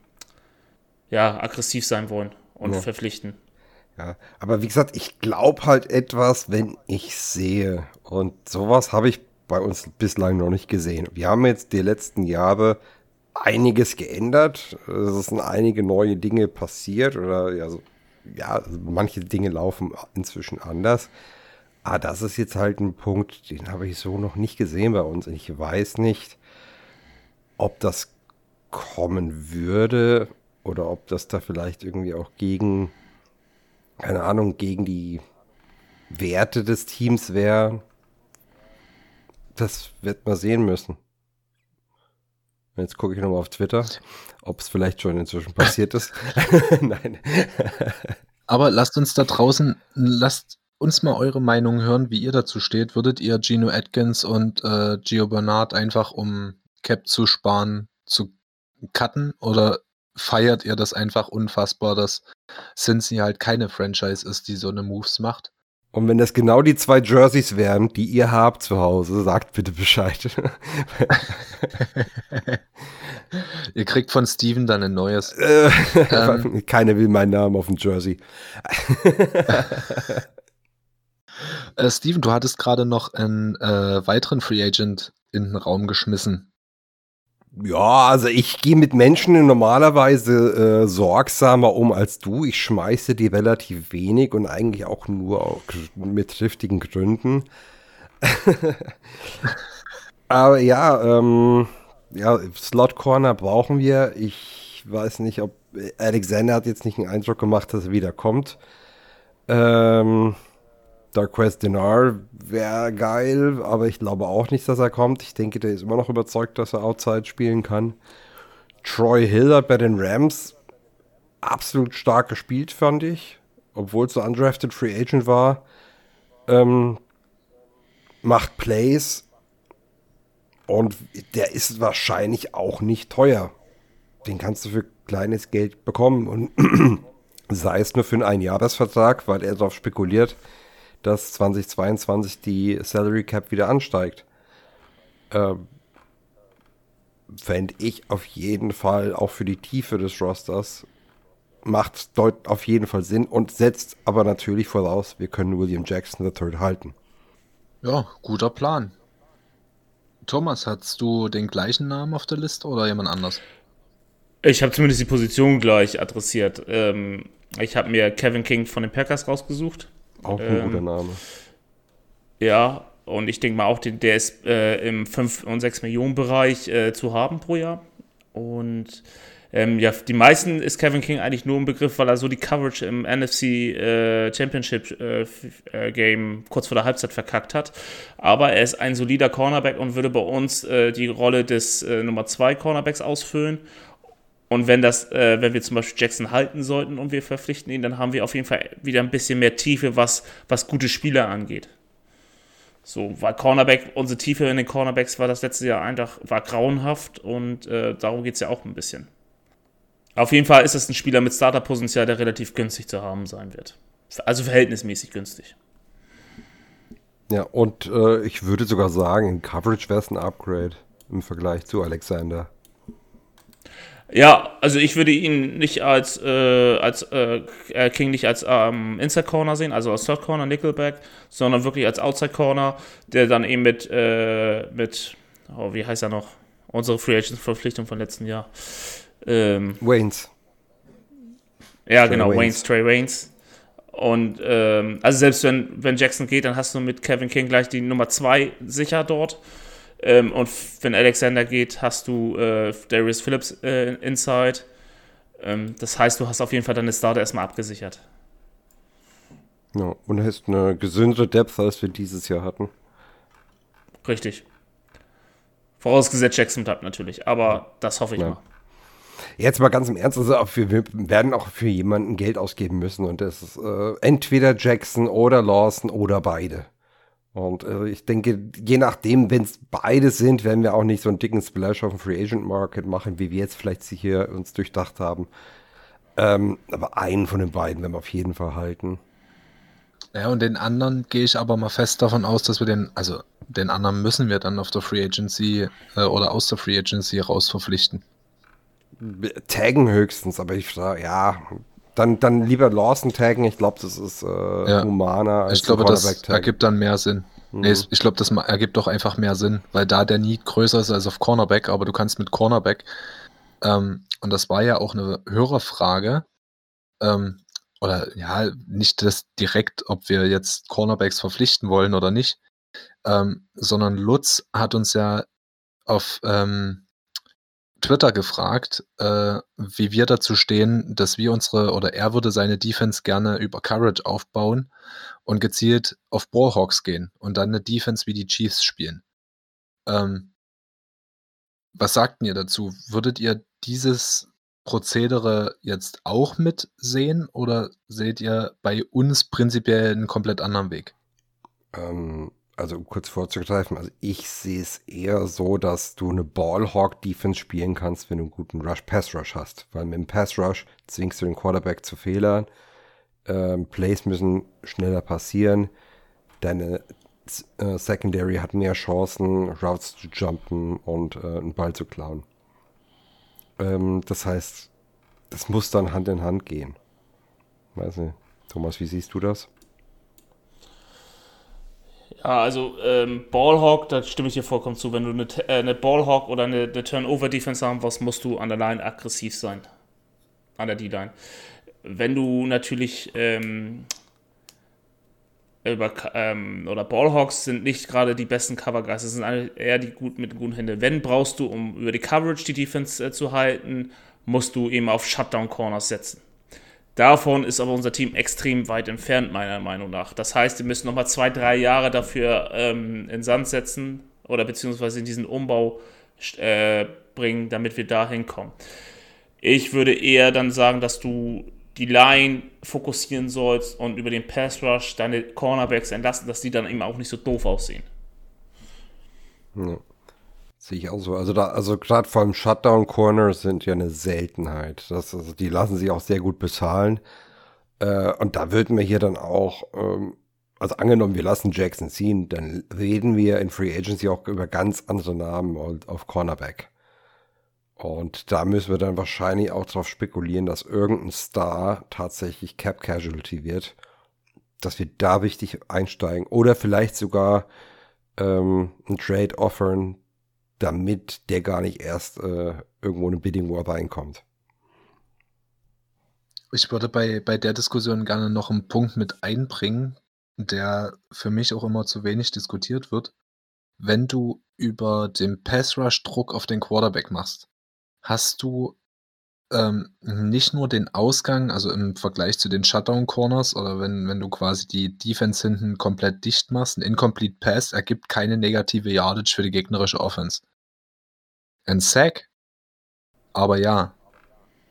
ja, aggressiv sein wollen und ja. verpflichten. Ja, aber wie gesagt, ich glaube halt etwas, wenn ich sehe. Und sowas habe ich bei uns bislang noch nicht gesehen. Wir haben jetzt die letzten Jahre einiges geändert. Es sind einige neue Dinge passiert oder ja, so, ja, manche Dinge laufen inzwischen anders. Aber das ist jetzt halt ein Punkt, den habe ich so noch nicht gesehen bei uns. Ich weiß nicht, ob das kommen würde oder ob das da vielleicht irgendwie auch gegen keine Ahnung, gegen die Werte des Teams wäre, das wird man sehen müssen. Jetzt gucke ich nochmal auf Twitter, ob es vielleicht schon inzwischen passiert ist. (laughs) (laughs) Nein. Aber lasst uns da draußen, lasst uns mal eure Meinung hören, wie ihr dazu steht. Würdet ihr Gino Atkins und äh, Gio Bernard einfach, um Cap zu sparen, zu cutten? Oder feiert ihr das einfach unfassbar, dass Cincy halt keine Franchise ist, die so eine Moves macht. Und wenn das genau die zwei Jerseys wären, die ihr habt zu Hause, sagt bitte Bescheid. (laughs) ihr kriegt von Steven dann ein neues. (laughs) ähm, Keiner will meinen Namen auf dem Jersey. (laughs) äh, Steven, du hattest gerade noch einen äh, weiteren Free Agent in den Raum geschmissen. Ja, also ich gehe mit Menschen normalerweise äh, sorgsamer um als du. Ich schmeiße die relativ wenig und eigentlich auch nur mit triftigen Gründen. (laughs) Aber ja, ähm, ja, Slot Corner brauchen wir. Ich weiß nicht, ob Alexander hat jetzt nicht einen Eindruck gemacht, dass er wieder kommt. Ähm, Darquez Dinar wäre geil, aber ich glaube auch nicht, dass er kommt. Ich denke, der ist immer noch überzeugt, dass er Outside spielen kann. Troy Hill hat bei den Rams absolut stark gespielt, fand ich. Obwohl es so undrafted Free Agent war. Ähm, macht Plays. Und der ist wahrscheinlich auch nicht teuer. Den kannst du für kleines Geld bekommen. Und (clears throat) sei es nur für einen Einjahresvertrag, weil er darauf spekuliert, dass 2022 die Salary Cap wieder ansteigt. Ähm, Fände ich auf jeden Fall auch für die Tiefe des Rosters macht auf jeden Fall Sinn und setzt aber natürlich voraus, wir können William Jackson III halten. Ja, guter Plan. Thomas, hast du den gleichen Namen auf der Liste oder jemand anders? Ich habe zumindest die Position gleich adressiert. Ähm, ich habe mir Kevin King von den Packers rausgesucht. Auch ein ähm, guter Name. Ja, und ich denke mal auch, der ist äh, im 5 und 6 Millionen Bereich äh, zu haben pro Jahr. Und ähm, ja, die meisten ist Kevin King eigentlich nur im Begriff, weil er so die Coverage im NFC äh, Championship äh, äh, Game kurz vor der Halbzeit verkackt hat. Aber er ist ein solider Cornerback und würde bei uns äh, die Rolle des Nummer 2 Cornerbacks ausfüllen. Und wenn das, äh, wenn wir zum Beispiel Jackson halten sollten und wir verpflichten ihn, dann haben wir auf jeden Fall wieder ein bisschen mehr Tiefe, was, was gute Spieler angeht. So, weil Cornerback, unsere Tiefe in den Cornerbacks war das letzte Jahr einfach, war grauenhaft und äh, darum geht es ja auch ein bisschen. Auf jeden Fall ist es ein Spieler mit Starterpotenzial, der relativ günstig zu haben sein wird. Also verhältnismäßig günstig. Ja, und äh, ich würde sogar sagen, in Coverage wäre es ein Upgrade im Vergleich zu Alexander. Ja, also ich würde ihn nicht als, äh, als äh, äh, King nicht als ähm, Inside Corner sehen, also als Third Corner, Nickelback, sondern wirklich als Outside Corner, der dann eben mit, äh, mit oh, wie heißt er noch? Unsere Free Agent Verpflichtung von letzten Jahr. Ähm, Waynes. Ja, Trey genau, Waynes, Waynes Trey Waynes. Und ähm, also selbst wenn, wenn Jackson geht, dann hast du mit Kevin King gleich die Nummer 2 sicher dort. Ähm, und wenn Alexander geht, hast du äh, Darius Phillips äh, inside. Ähm, das heißt, du hast auf jeden Fall deine Starter erstmal abgesichert. Ja, und hast eine gesündere Depth, als wir dieses Jahr hatten. Richtig. Vorausgesetzt Jackson bleibt natürlich, aber das hoffe ich ja. mal. Jetzt mal ganz im Ernst, also wir werden auch für jemanden Geld ausgeben müssen und das ist äh, entweder Jackson oder Lawson oder beide. Und äh, ich denke, je nachdem, wenn es beide sind, werden wir auch nicht so einen dicken Splash auf dem Free Agent Market machen, wie wir jetzt vielleicht sie hier uns durchdacht haben. Ähm, aber einen von den beiden werden wir auf jeden Fall halten. Ja, und den anderen gehe ich aber mal fest davon aus, dass wir den, also den anderen müssen wir dann auf der Free Agency äh, oder aus der Free Agency raus verpflichten. Taggen höchstens, aber ich sage, ja, dann, dann lieber Lawson taggen. Ich glaube, das ist äh, ja. humaner als Ich glaube, das ergibt dann mehr Sinn. Mhm. Nee, ich glaube, das ergibt doch einfach mehr Sinn, weil da der Need größer ist als auf Cornerback, aber du kannst mit Cornerback, ähm, und das war ja auch eine Hörerfrage, ähm, oder ja, nicht das direkt, ob wir jetzt Cornerbacks verpflichten wollen oder nicht, ähm, sondern Lutz hat uns ja auf ähm, Twitter gefragt, äh, wie wir dazu stehen, dass wir unsere oder er würde seine Defense gerne über Courage aufbauen und gezielt auf Ballhawks gehen und dann eine Defense wie die Chiefs spielen. Ähm, was sagten ihr dazu? Würdet ihr dieses Prozedere jetzt auch mitsehen oder seht ihr bei uns prinzipiell einen komplett anderen Weg? Ähm, also um kurz vorzugreifen, also ich sehe es eher so, dass du eine Ballhawk-Defense spielen kannst, wenn du einen guten Rush-Pass-Rush hast. Weil mit dem Pass-Rush zwingst du den Quarterback zu Fehlern. Ähm, Plays müssen schneller passieren. Deine äh, Secondary hat mehr Chancen, Routes zu jumpen und äh, einen Ball zu klauen. Ähm, das heißt, das muss dann Hand in Hand gehen. Weiß nicht. Thomas, wie siehst du das? Ja, also ähm, Ballhawk, da stimme ich dir vollkommen zu. Wenn du eine, äh, eine Ballhawk oder eine, eine Turnover-Defense haben willst, musst du an der Line aggressiv sein. An der D-Line. Wenn du natürlich ähm, über ähm, oder Ballhawks sind nicht gerade die besten Cover Guys, das sind eher die gut mit guten Händen. Wenn brauchst du, um über die Coverage die Defense äh, zu halten, musst du eben auf Shutdown Corners setzen. Davon ist aber unser Team extrem weit entfernt, meiner Meinung nach. Das heißt, wir müssen nochmal zwei, drei Jahre dafür ähm, in Sand setzen oder beziehungsweise in diesen Umbau äh, bringen, damit wir da hinkommen. Ich würde eher dann sagen, dass du die Line fokussieren sollst und über den Pass Rush deine Cornerbacks entlassen, dass die dann eben auch nicht so doof aussehen. Ja. Sehe ich auch so. Also da, also gerade vor allem Shutdown Corners sind ja eine Seltenheit. Das, also die lassen sich auch sehr gut bezahlen. Äh, und da würden wir hier dann auch, ähm, also angenommen, wir lassen Jackson ziehen, dann reden wir in Free Agency auch über ganz andere Namen auf Cornerback. Und da müssen wir dann wahrscheinlich auch darauf spekulieren, dass irgendein Star tatsächlich Cap Casualty wird, dass wir da richtig einsteigen oder vielleicht sogar ähm, ein Trade offern, damit der gar nicht erst äh, irgendwo in ein Bidding War reinkommt. Ich würde bei, bei der Diskussion gerne noch einen Punkt mit einbringen, der für mich auch immer zu wenig diskutiert wird. Wenn du über den Pass Rush Druck auf den Quarterback machst, hast du ähm, nicht nur den Ausgang, also im Vergleich zu den Shutdown Corners oder wenn, wenn du quasi die Defense hinten komplett dicht machst, ein Incomplete Pass ergibt keine negative Yardage für die gegnerische Offense. Ein Sack, aber ja.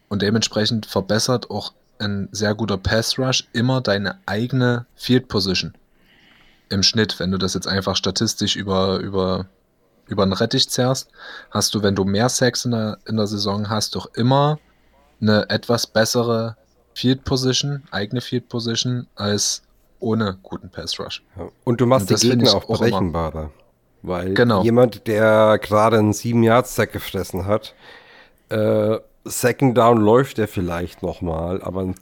Und dementsprechend verbessert auch ein sehr guter Pass Rush immer deine eigene Field Position. Im Schnitt, wenn du das jetzt einfach statistisch über, über über den Rettich zerrst, hast du, wenn du mehr Sacks in der, in der Saison hast, doch immer eine etwas bessere Field Position, eigene Field Position, als ohne guten Pass Rush. Ja. Und du machst Und die Gegner auch berechenbarer. Weil genau. jemand, der gerade einen 7 Yard Sack gefressen hat, äh, Second Down läuft er vielleicht nochmal, aber ein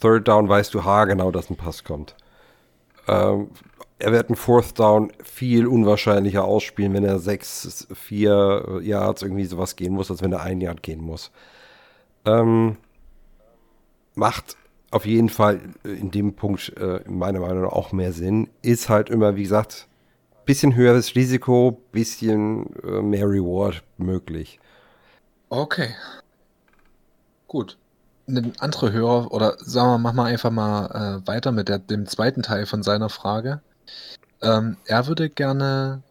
Third Down weißt du haargenau, dass ein Pass kommt. Ähm, er wird einen Fourth Down viel unwahrscheinlicher ausspielen, wenn er sechs, vier Yards irgendwie sowas gehen muss, als wenn er ein Yard gehen muss. Ähm, macht auf jeden Fall in dem Punkt äh, meiner Meinung nach auch mehr Sinn. Ist halt immer, wie gesagt, bisschen höheres Risiko, bisschen äh, mehr Reward möglich. Okay. Gut. Ein anderer Hörer, oder sagen wir, machen wir einfach mal äh, weiter mit der, dem zweiten Teil von seiner Frage. Ähm, er würde gerne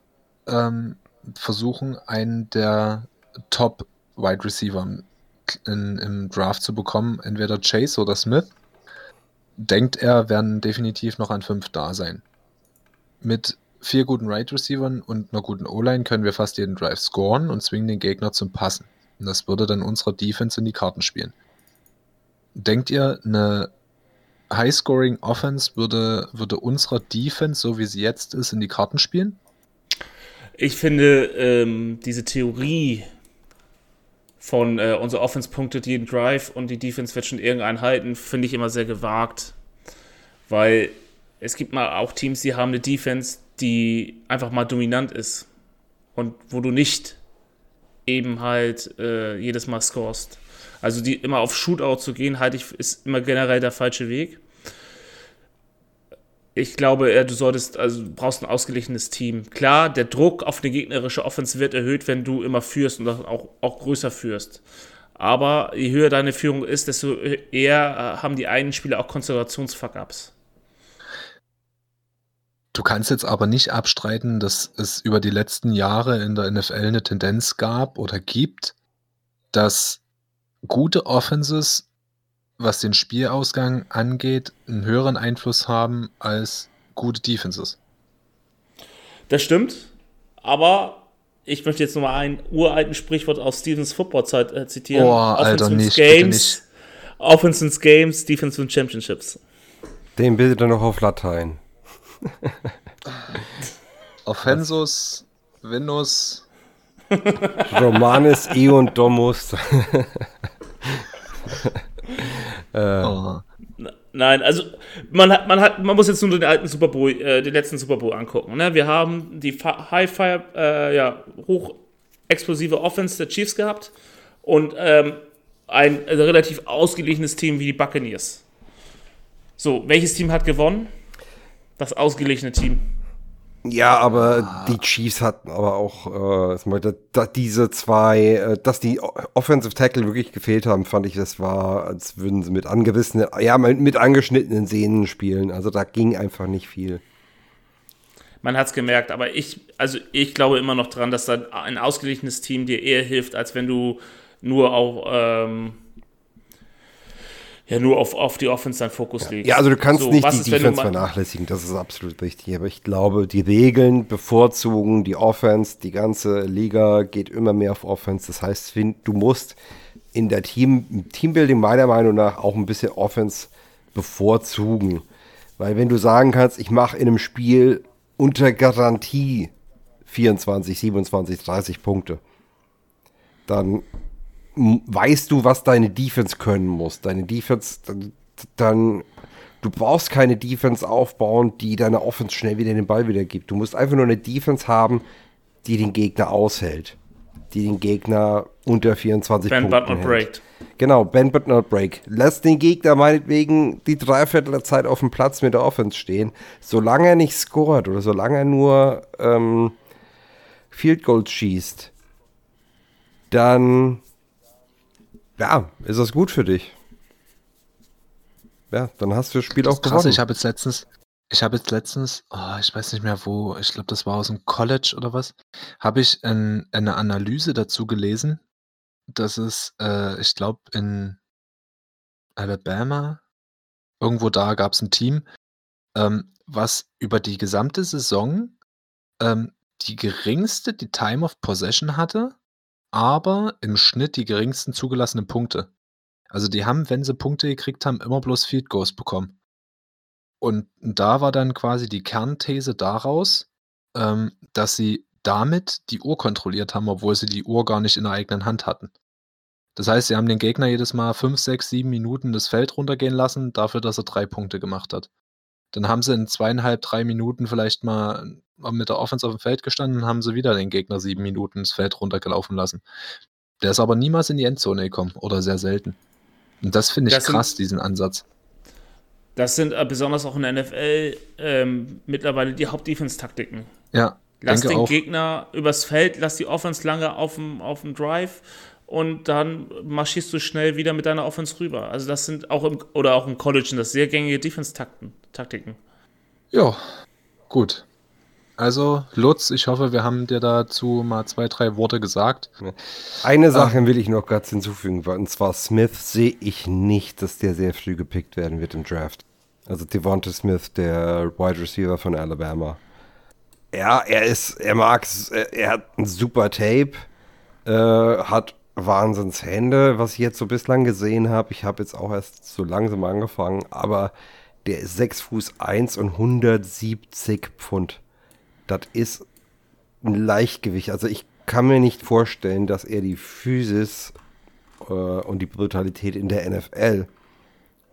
ähm, versuchen, einen der Top Wide Receiver in, im Draft zu bekommen, entweder Chase oder Smith. Denkt er, werden definitiv noch an fünf da sein. Mit vier guten Right Receivern und einer guten O-Line können wir fast jeden Drive scoren und zwingen den Gegner zum Passen. Und das würde dann unserer Defense in die Karten spielen. Denkt ihr, eine High-Scoring Offense würde, würde unserer Defense, so wie sie jetzt ist, in die Karten spielen? Ich finde, ähm, diese Theorie von äh, unser Offense punktet jeden Drive und die Defense wird schon irgendeinen halten, finde ich immer sehr gewagt. Weil es gibt mal auch Teams, die haben eine Defense, die einfach mal dominant ist. Und wo du nicht eben halt äh, jedes Mal scorest. Also die immer auf Shootout zu gehen, halte ich, ist immer generell der falsche Weg. Ich glaube, du solltest, also du brauchst ein ausgeglichenes Team. Klar, der Druck auf eine gegnerische Offense wird erhöht, wenn du immer führst und auch, auch größer führst. Aber je höher deine Führung ist, desto eher äh, haben die einen Spieler auch Konzentrationsfuck-Ups. Du kannst jetzt aber nicht abstreiten, dass es über die letzten Jahre in der NFL eine Tendenz gab oder gibt, dass gute Offenses, was den Spielausgang angeht, einen höheren Einfluss haben als gute Defenses. Das stimmt, aber ich möchte jetzt nochmal ein uralten Sprichwort aus Stevens Football-Zeit äh, zitieren. Oh, Alter, nicht, Games, nicht. Offense wins Games, Defense wins Championships. Den bildet er noch auf Latein. (laughs) Offensus, Venus, Romanes E und Domus. äh. (laughs) oh. Nein, also man hat, man hat, man muss jetzt nur den alten Super Bowl, äh, den letzten Super Bowl angucken. Ne? Wir haben die High-Fire, äh, ja, hochexplosive Offense der Chiefs gehabt und ähm, ein also relativ ausgeglichenes Team wie die Buccaneers. So, welches Team hat gewonnen? Das ausgeglichene Team. Ja, aber ah. die Chiefs hatten aber auch äh, da, diese zwei, äh, dass die Offensive Tackle wirklich gefehlt haben, fand ich, das war, als würden sie mit angewissenen, ja, mit angeschnittenen Sehnen spielen. Also da ging einfach nicht viel. Man hat es gemerkt, aber ich, also ich glaube immer noch dran, dass da ein ausgeglichenes Team dir eher hilft, als wenn du nur auch ähm, ja nur auf, auf die Offense dann Fokus legst. Ja, also du kannst so, nicht die ist, Defense vernachlässigen, das ist absolut richtig. Aber ich glaube, die Regeln bevorzugen die Offense. Die ganze Liga geht immer mehr auf Offense. Das heißt, du musst in der Team, Teambuilding meiner Meinung nach auch ein bisschen Offense bevorzugen. Weil wenn du sagen kannst, ich mache in einem Spiel unter Garantie 24, 27, 30 Punkte, dann weißt du, was deine Defense können muss. Deine Defense, dann, dann, du brauchst keine Defense aufbauen, die deine Offense schnell wieder den Ball wieder gibt. Du musst einfach nur eine Defense haben, die den Gegner aushält. Die den Gegner unter 24 Bend Punkten but not break. Genau, bend but not break. Lass den Gegner meinetwegen die Dreiviertel der Zeit auf dem Platz mit der Offense stehen. Solange er nicht scoret oder solange er nur ähm, Field Goals schießt, dann ja, ist das gut für dich? Ja, dann hast du das Spiel das auch krass, gewonnen. Ich habe jetzt letztens, ich habe jetzt letztens, oh, ich weiß nicht mehr wo, ich glaube, das war aus dem College oder was, habe ich ein, eine Analyse dazu gelesen, dass es, äh, ich glaube, in Alabama, irgendwo da gab es ein Team, ähm, was über die gesamte Saison ähm, die geringste, die Time of Possession hatte aber im Schnitt die geringsten zugelassenen Punkte. Also die haben, wenn sie Punkte gekriegt haben, immer bloß Field Goals bekommen. Und da war dann quasi die Kernthese daraus, ähm, dass sie damit die Uhr kontrolliert haben, obwohl sie die Uhr gar nicht in der eigenen Hand hatten. Das heißt, sie haben den Gegner jedes Mal 5, 6, 7 Minuten das Feld runtergehen lassen, dafür, dass er drei Punkte gemacht hat. Dann haben sie in zweieinhalb, drei Minuten vielleicht mal mit der Offense auf dem Feld gestanden und haben sie wieder den Gegner sieben Minuten ins Feld runtergelaufen lassen. Der ist aber niemals in die Endzone gekommen oder sehr selten. Und das finde ich das krass, sind, diesen Ansatz. Das sind äh, besonders auch in der NFL ähm, mittlerweile die Hauptdefense-Taktiken. Ja. Lass den auch. Gegner übers Feld, lass die Offense lange auf dem, auf dem Drive und dann marschierst du schnell wieder mit deiner Offense rüber. Also das sind auch im, oder auch im College sind das sehr gängige Defense-Taktiken. Ja, gut. Also, Lutz, ich hoffe, wir haben dir dazu mal zwei, drei Worte gesagt. Eine Sache ähm, will ich noch kurz hinzufügen, und zwar Smith sehe ich nicht, dass der sehr früh gepickt werden wird im Draft. Also Devonta Smith, der Wide Receiver von Alabama. Ja, er ist, er mag, er hat ein super Tape, äh, hat Wahnsinnshände, was ich jetzt so bislang gesehen habe. Ich habe jetzt auch erst so langsam angefangen, aber der ist 6 Fuß 1 und 170 Pfund. Das ist ein Leichtgewicht. Also ich kann mir nicht vorstellen, dass er die Physis äh, und die Brutalität in der NFL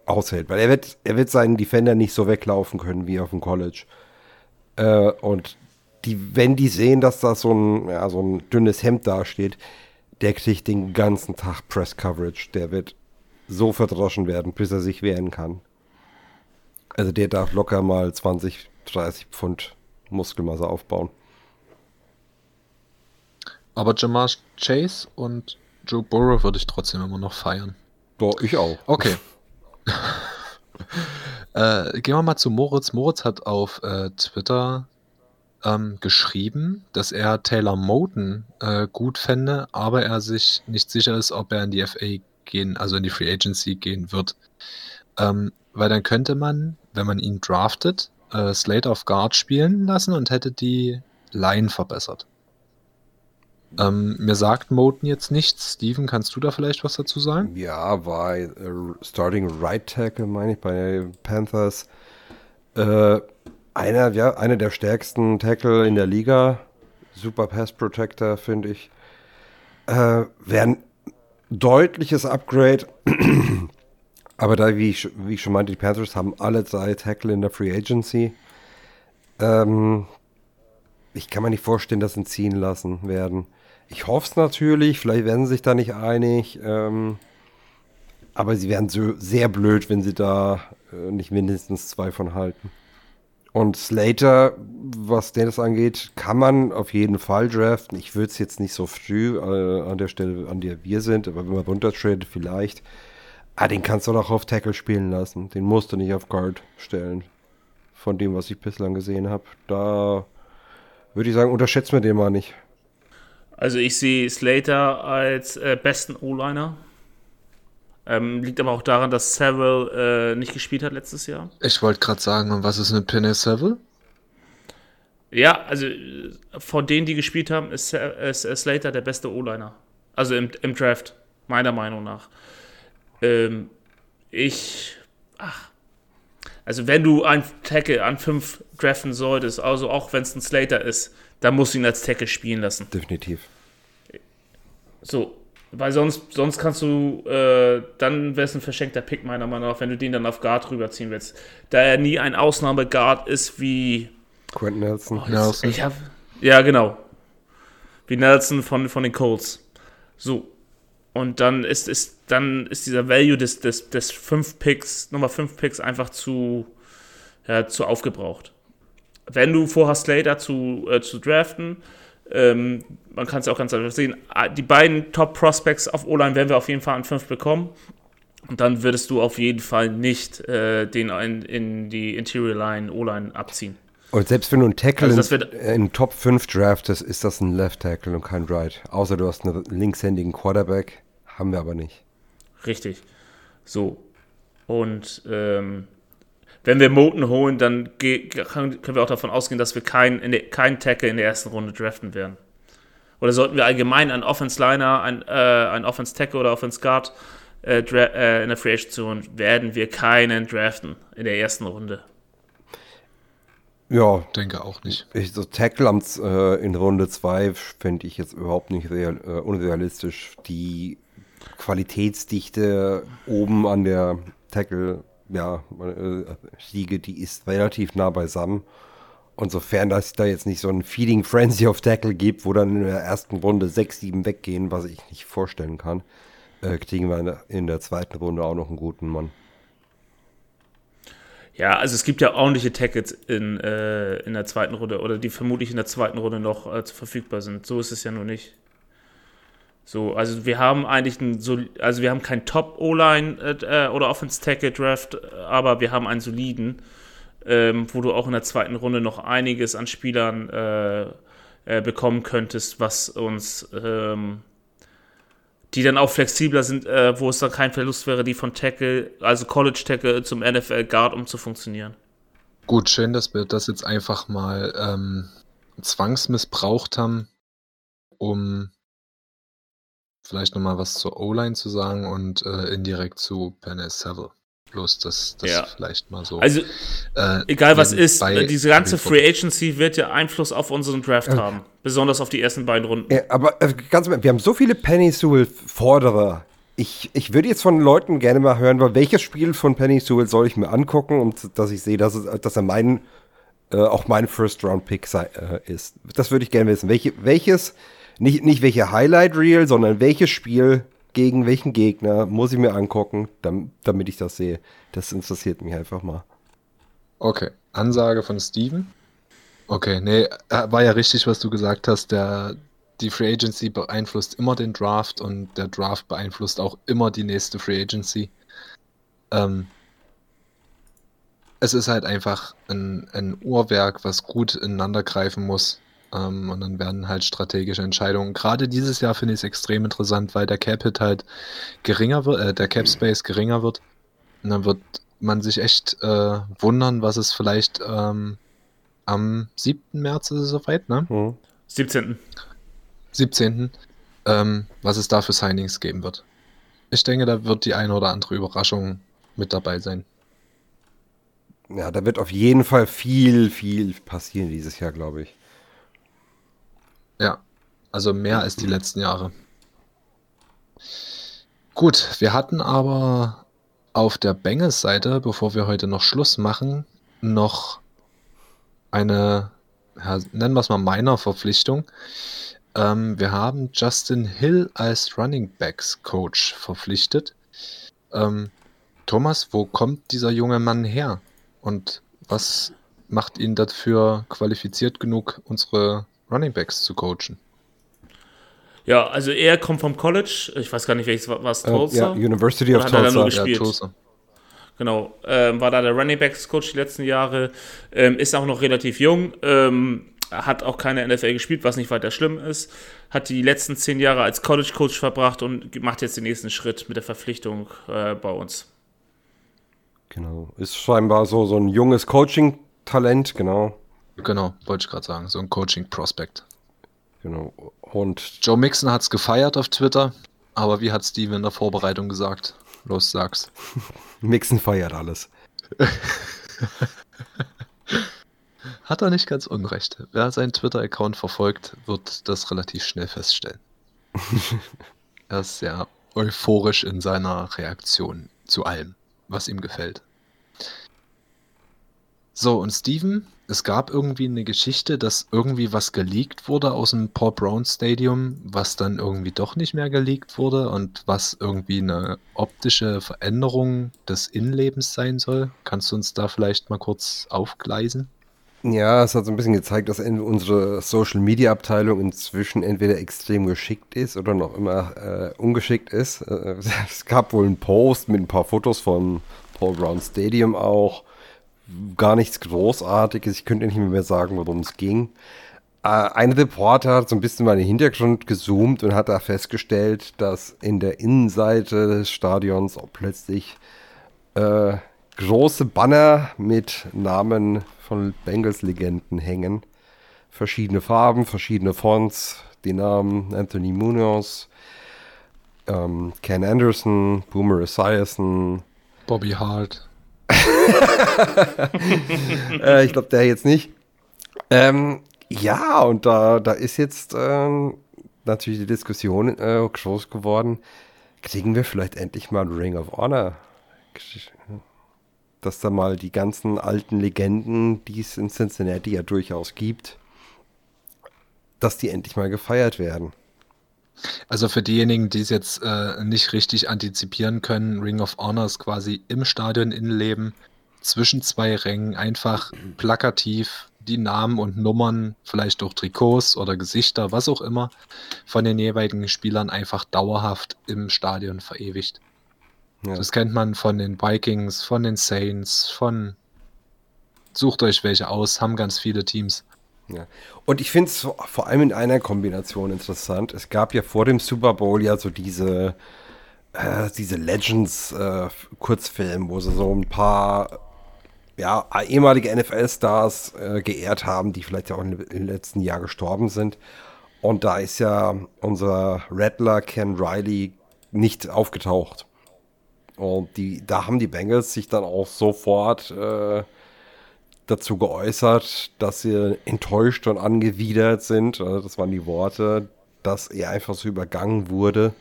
aushält. Weil er wird, er wird seinen Defender nicht so weglaufen können wie auf dem College. Äh, und die, wenn die sehen, dass da so ein, ja, so ein dünnes Hemd dasteht, der kriegt den ganzen Tag Press Coverage. Der wird so verdroschen werden, bis er sich wehren kann. Also der darf locker mal 20, 30 Pfund Muskelmasse aufbauen. Aber Jamar Chase und Joe Burrow würde ich trotzdem immer noch feiern. Doch, ich auch. Okay. (laughs) äh, gehen wir mal zu Moritz. Moritz hat auf äh, Twitter ähm, geschrieben, dass er Taylor Moten äh, gut fände, aber er sich nicht sicher ist, ob er in die FA gehen, also in die Free Agency gehen wird. Ähm, weil dann könnte man, wenn man ihn draftet, äh, Slate of Guard spielen lassen und hätte die Line verbessert. Ähm, mir sagt Moten jetzt nichts. Steven, kannst du da vielleicht was dazu sagen? Ja, war äh, Starting Right Tackle, meine ich, bei Panthers. Äh, einer, ja, einer der stärksten Tackle in der Liga. Super Pass Protector, finde ich. Äh, Wäre ein deutliches Upgrade. (clears throat) Aber da, wie ich, wie ich schon meinte, die Panthers haben alle drei Tackle in der Free Agency. Ähm, ich kann mir nicht vorstellen, dass sie ziehen lassen werden. Ich hoffe es natürlich, vielleicht werden sie sich da nicht einig. Ähm, aber sie wären so sehr blöd, wenn sie da äh, nicht mindestens zwei von halten. Und Slater, was das angeht, kann man auf jeden Fall draften. Ich würde es jetzt nicht so früh äh, an der Stelle, an der wir sind, aber wenn man runtertradet, vielleicht. Ah, den kannst du doch auf Tackle spielen lassen. Den musst du nicht auf Guard stellen. Von dem, was ich bislang gesehen habe. Da würde ich sagen, unterschätzt mir den mal nicht. Also ich sehe Slater als äh, besten O-Liner. Ähm, liegt aber auch daran, dass Saville äh, nicht gespielt hat letztes Jahr. Ich wollte gerade sagen, und was ist eine Pinne Saville? Ja, also von denen, die gespielt haben, ist, ist, ist Slater der beste O-Liner. Also im, im, Draft, meiner Meinung nach. Ähm, ich, ach, also wenn du einen Tackle an 5 draften solltest, also auch wenn es ein Slater ist, dann musst du ihn als Tackle spielen lassen. Definitiv. So, weil sonst, sonst kannst du, äh, dann wäre es ein verschenkter Pick, meiner Meinung nach, wenn du den dann auf Guard rüberziehen willst. Da er nie ein Ausnahmeguard ist wie. Quentin Nelson. Oh, jetzt, ich hab, ja, genau. Wie Nelson von, von den Colts. So. Und dann ist, ist, dann ist dieser Value des, des, des 5 Picks, Nummer 5 Picks einfach zu, ja, zu aufgebraucht wenn du vorhast, Slater zu, äh, zu draften, ähm, man kann es auch ganz einfach sehen, ah, die beiden Top-Prospects auf O-Line werden wir auf jeden Fall an 5 bekommen. Und dann würdest du auf jeden Fall nicht äh, den in, in, die Interior Line, O-Line abziehen. Und selbst wenn du einen Tackle also in, in, Top 5 draftest, ist das ein Left Tackle und kein Right. Außer du hast einen linkshändigen Quarterback. Haben wir aber nicht. Richtig. So. Und ähm, wenn wir Moten holen, dann können wir auch davon ausgehen, dass wir keinen kein Tackle in der ersten Runde draften werden. Oder sollten wir allgemein einen Offense-Liner, einen, äh, einen Offense-Tackle oder Offense-Guard äh, äh, in der Free Agency holen, werden wir keinen draften in der ersten Runde. Ja. Denke auch nicht. Ich, so Tackle am, äh, in Runde 2 finde ich jetzt überhaupt nicht real, äh, unrealistisch. Die Qualitätsdichte oben an der Tackle ja, äh, Siege, die ist relativ nah beisammen. Und sofern es da jetzt nicht so ein Feeding Frenzy of Tackle gibt, wo dann in der ersten Runde 6, 7 weggehen, was ich nicht vorstellen kann, äh, kriegen wir in der, zweiten Runde auch noch einen guten Mann. Ja, also es gibt ja ordentliche Tackles in, äh, in der zweiten Runde oder die vermutlich in der zweiten Runde noch äh, verfügbar sind. So ist es ja nur nicht. So, also wir haben eigentlich ein, also wir haben kein Top-O-Line äh, oder Offense-Tackle-Draft, aber wir haben einen soliden, ähm, wo du auch in der zweiten Runde noch einiges an Spielern äh, äh, bekommen könntest, was uns, ähm, die dann auch flexibler sind, äh, wo es dann kein Verlust wäre, die von Tackle, also College-Tackle zum NFL-Guard umzufunktionieren. Gut, schön, dass wir das jetzt einfach mal ähm, zwangsmissbraucht haben, um vielleicht nochmal was zur O-Line zu sagen und äh, indirekt zu Penny Seville. Bloß das, das ja. vielleicht mal so. Also, äh, egal was ist, diese ganze Free Agency wird ja Einfluss auf unseren Draft äh, haben. Besonders auf die ersten beiden Runden. Ja, aber äh, ganz wir haben so viele Penny Sewell-Forderer. Ich, ich würde jetzt von Leuten gerne mal hören, weil welches Spiel von Penny Sewell soll ich mir angucken, um dass ich sehe, dass, es, dass er mein, äh, auch mein First-Round-Pick äh, ist. Das würde ich gerne wissen. Welche, welches, nicht, nicht welche Highlight-Reel, sondern welches Spiel gegen welchen Gegner muss ich mir angucken, damit ich das sehe. Das interessiert mich einfach mal. Okay, Ansage von Steven. Okay, nee, äh, war ja richtig, was du gesagt hast. Der, die Free Agency beeinflusst immer den Draft und der Draft beeinflusst auch immer die nächste Free Agency. Ähm, es ist halt einfach ein, ein Uhrwerk, was gut ineinander greifen muss. Ähm, und dann werden halt strategische Entscheidungen. Gerade dieses Jahr finde ich es extrem interessant, weil der Cap Hit halt geringer wird, äh, der Cap Space geringer wird. Und dann wird man sich echt äh, wundern, was es vielleicht ähm, am 7. März ist es soweit, ne? Mhm. 17. 17. Ähm, was es da für Signings geben wird. Ich denke, da wird die eine oder andere Überraschung mit dabei sein. Ja, da wird auf jeden Fall viel, viel passieren dieses Jahr, glaube ich. Ja, also mehr als die letzten Jahre. Gut, wir hatten aber auf der Bengals-Seite, bevor wir heute noch Schluss machen, noch eine, ja, nennen wir es mal meiner Verpflichtung. Ähm, wir haben Justin Hill als Running Backs Coach verpflichtet. Ähm, Thomas, wo kommt dieser junge Mann her? Und was macht ihn dafür qualifiziert genug, unsere Running Backs zu coachen. Ja, also er kommt vom College, ich weiß gar nicht, welches war es, Tulsa? Uh, ja, University of Tulsa. nur gespielt? Ja, Tulsa. Genau, ähm, war da der Running Backs Coach die letzten Jahre, ähm, ist auch noch relativ jung, ähm, hat auch keine NFL gespielt, was nicht weiter schlimm ist, hat die letzten zehn Jahre als College Coach verbracht und macht jetzt den nächsten Schritt mit der Verpflichtung äh, bei uns. Genau, ist scheinbar so, so ein junges Coaching-Talent, genau. Genau, wollte ich gerade sagen. So ein Coaching-Prospect. Genau. Und Joe Mixon hat es gefeiert auf Twitter, aber wie hat Steven in der Vorbereitung gesagt? Los, sag's. (laughs) Mixon feiert alles. (laughs) hat er nicht ganz unrecht. Wer seinen Twitter-Account verfolgt, wird das relativ schnell feststellen. (laughs) er ist sehr euphorisch in seiner Reaktion zu allem, was ihm gefällt. So, und Steven, es gab irgendwie eine Geschichte, dass irgendwie was geleakt wurde aus dem Paul Brown Stadium, was dann irgendwie doch nicht mehr geleakt wurde und was irgendwie eine optische Veränderung des Innenlebens sein soll. Kannst du uns da vielleicht mal kurz aufgleisen? Ja, es hat so ein bisschen gezeigt, dass unsere Social Media Abteilung inzwischen entweder extrem geschickt ist oder noch immer äh, ungeschickt ist. Äh, (laughs) es gab wohl einen Post mit ein paar Fotos von Paul Brown Stadium auch gar nichts Großartiges. Ich könnte nicht mehr sagen, worum es ging. Äh, ein Reporter hat so ein bisschen mal in den Hintergrund gezoomt und hat da festgestellt, dass in der Innenseite des Stadions auch plötzlich äh, große Banner mit Namen von Bengals-Legenden hängen. Verschiedene Farben, verschiedene Fonts, die Namen Anthony Munoz, ähm, Ken Anderson, Boomer Esiason, Bobby Hart. (laughs) äh, ich glaube, der jetzt nicht. Ähm, ja, und da, da ist jetzt ähm, natürlich die Diskussion äh, groß geworden. Kriegen wir vielleicht endlich mal Ring of Honor? Dass da mal die ganzen alten Legenden, die es in Cincinnati ja durchaus gibt, dass die endlich mal gefeiert werden. Also für diejenigen, die es jetzt äh, nicht richtig antizipieren können, Ring of Honor ist quasi im Stadion Innenleben zwischen zwei Rängen einfach plakativ die Namen und Nummern, vielleicht auch Trikots oder Gesichter, was auch immer, von den jeweiligen Spielern einfach dauerhaft im Stadion verewigt. Ja. Das kennt man von den Vikings, von den Saints, von sucht euch welche aus, haben ganz viele Teams. Ja. Und ich finde es vor allem in einer Kombination interessant. Es gab ja vor dem Super Bowl ja so diese, äh, diese Legends-Kurzfilme, äh, wo sie so ein paar ja, ehemalige NFL-Stars äh, geehrt haben, die vielleicht ja auch im letzten Jahr gestorben sind. Und da ist ja unser Rattler Ken Riley nicht aufgetaucht. Und die, da haben die Bengals sich dann auch sofort äh, dazu geäußert, dass sie enttäuscht und angewidert sind. Also das waren die Worte, dass er einfach so übergangen wurde.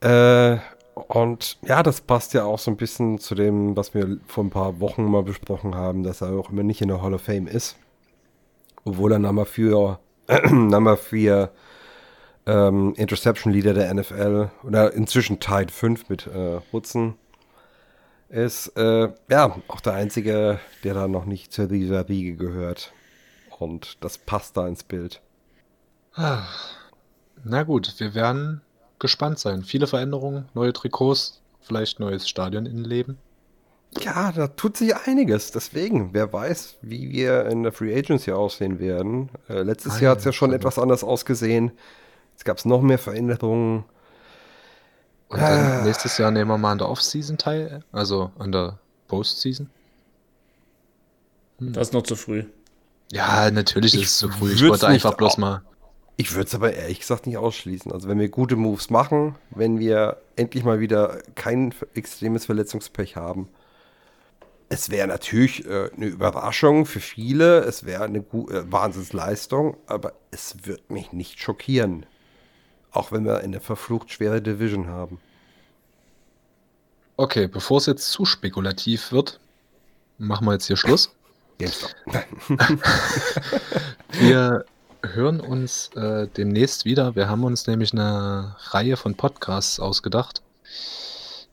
Äh, und ja, das passt ja auch so ein bisschen zu dem, was wir vor ein paar Wochen mal besprochen haben, dass er auch immer nicht in der Hall of Fame ist. Obwohl er Nummer 4, Nummer 4 ähm, Interception Leader der NFL oder inzwischen Tide 5 mit äh, Hudson ist. Äh, ja, auch der Einzige, der da noch nicht zu dieser Riege gehört. Und das passt da ins Bild. Na gut, wir werden gespannt sein. Viele Veränderungen, neue Trikots, vielleicht neues Stadion in Leben. Ja, da tut sich einiges. Deswegen, wer weiß, wie wir in der Free Agency aussehen werden. Äh, letztes ah, Jahr hat es ja schon etwas anders ausgesehen. Jetzt gab es noch mehr Veränderungen. Und dann ah. nächstes Jahr nehmen wir mal an der Off-Season teil, also an der Postseason. Hm. Das ist noch zu früh. Ja, natürlich ist es zu früh. Ich wollte einfach bloß mal. Ich würde es aber ehrlich gesagt nicht ausschließen. Also wenn wir gute Moves machen, wenn wir endlich mal wieder kein extremes Verletzungspech haben, es wäre natürlich äh, eine Überraschung für viele, es wäre eine äh, Wahnsinnsleistung, aber es wird mich nicht schockieren. Auch wenn wir eine verflucht schwere Division haben. Okay, bevor es jetzt zu spekulativ wird, machen wir jetzt hier Schluss. (laughs) (laughs) wir hören uns äh, demnächst wieder. Wir haben uns nämlich eine Reihe von Podcasts ausgedacht,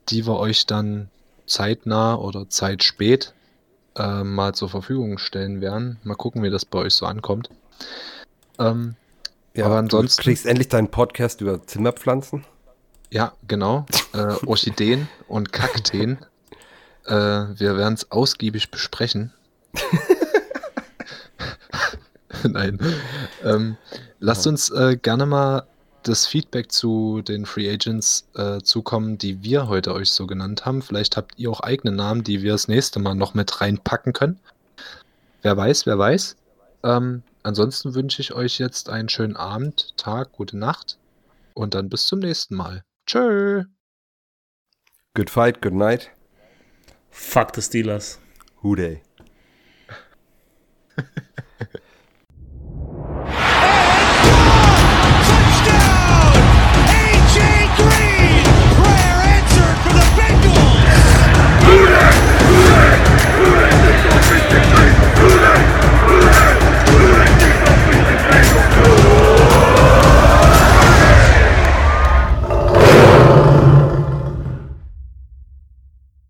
die wir euch dann zeitnah oder zeitspät äh, mal zur Verfügung stellen werden. Mal gucken, wie das bei euch so ankommt. Ähm, ja, aber ansonsten. Du kriegst endlich deinen Podcast über Zimmerpflanzen. Ja, genau. Äh, Orchideen und Kakteen. (laughs) äh, wir werden es ausgiebig besprechen. (laughs) Nein. Ähm, lasst uns äh, gerne mal das Feedback zu den Free Agents äh, zukommen, die wir heute euch so genannt haben. Vielleicht habt ihr auch eigene Namen, die wir das nächste Mal noch mit reinpacken können. Wer weiß, wer weiß. Ähm, ansonsten wünsche ich euch jetzt einen schönen Abend, Tag, gute Nacht und dann bis zum nächsten Mal. Tschö. Good fight, good night. Fuck the Steelers. Who day? (laughs)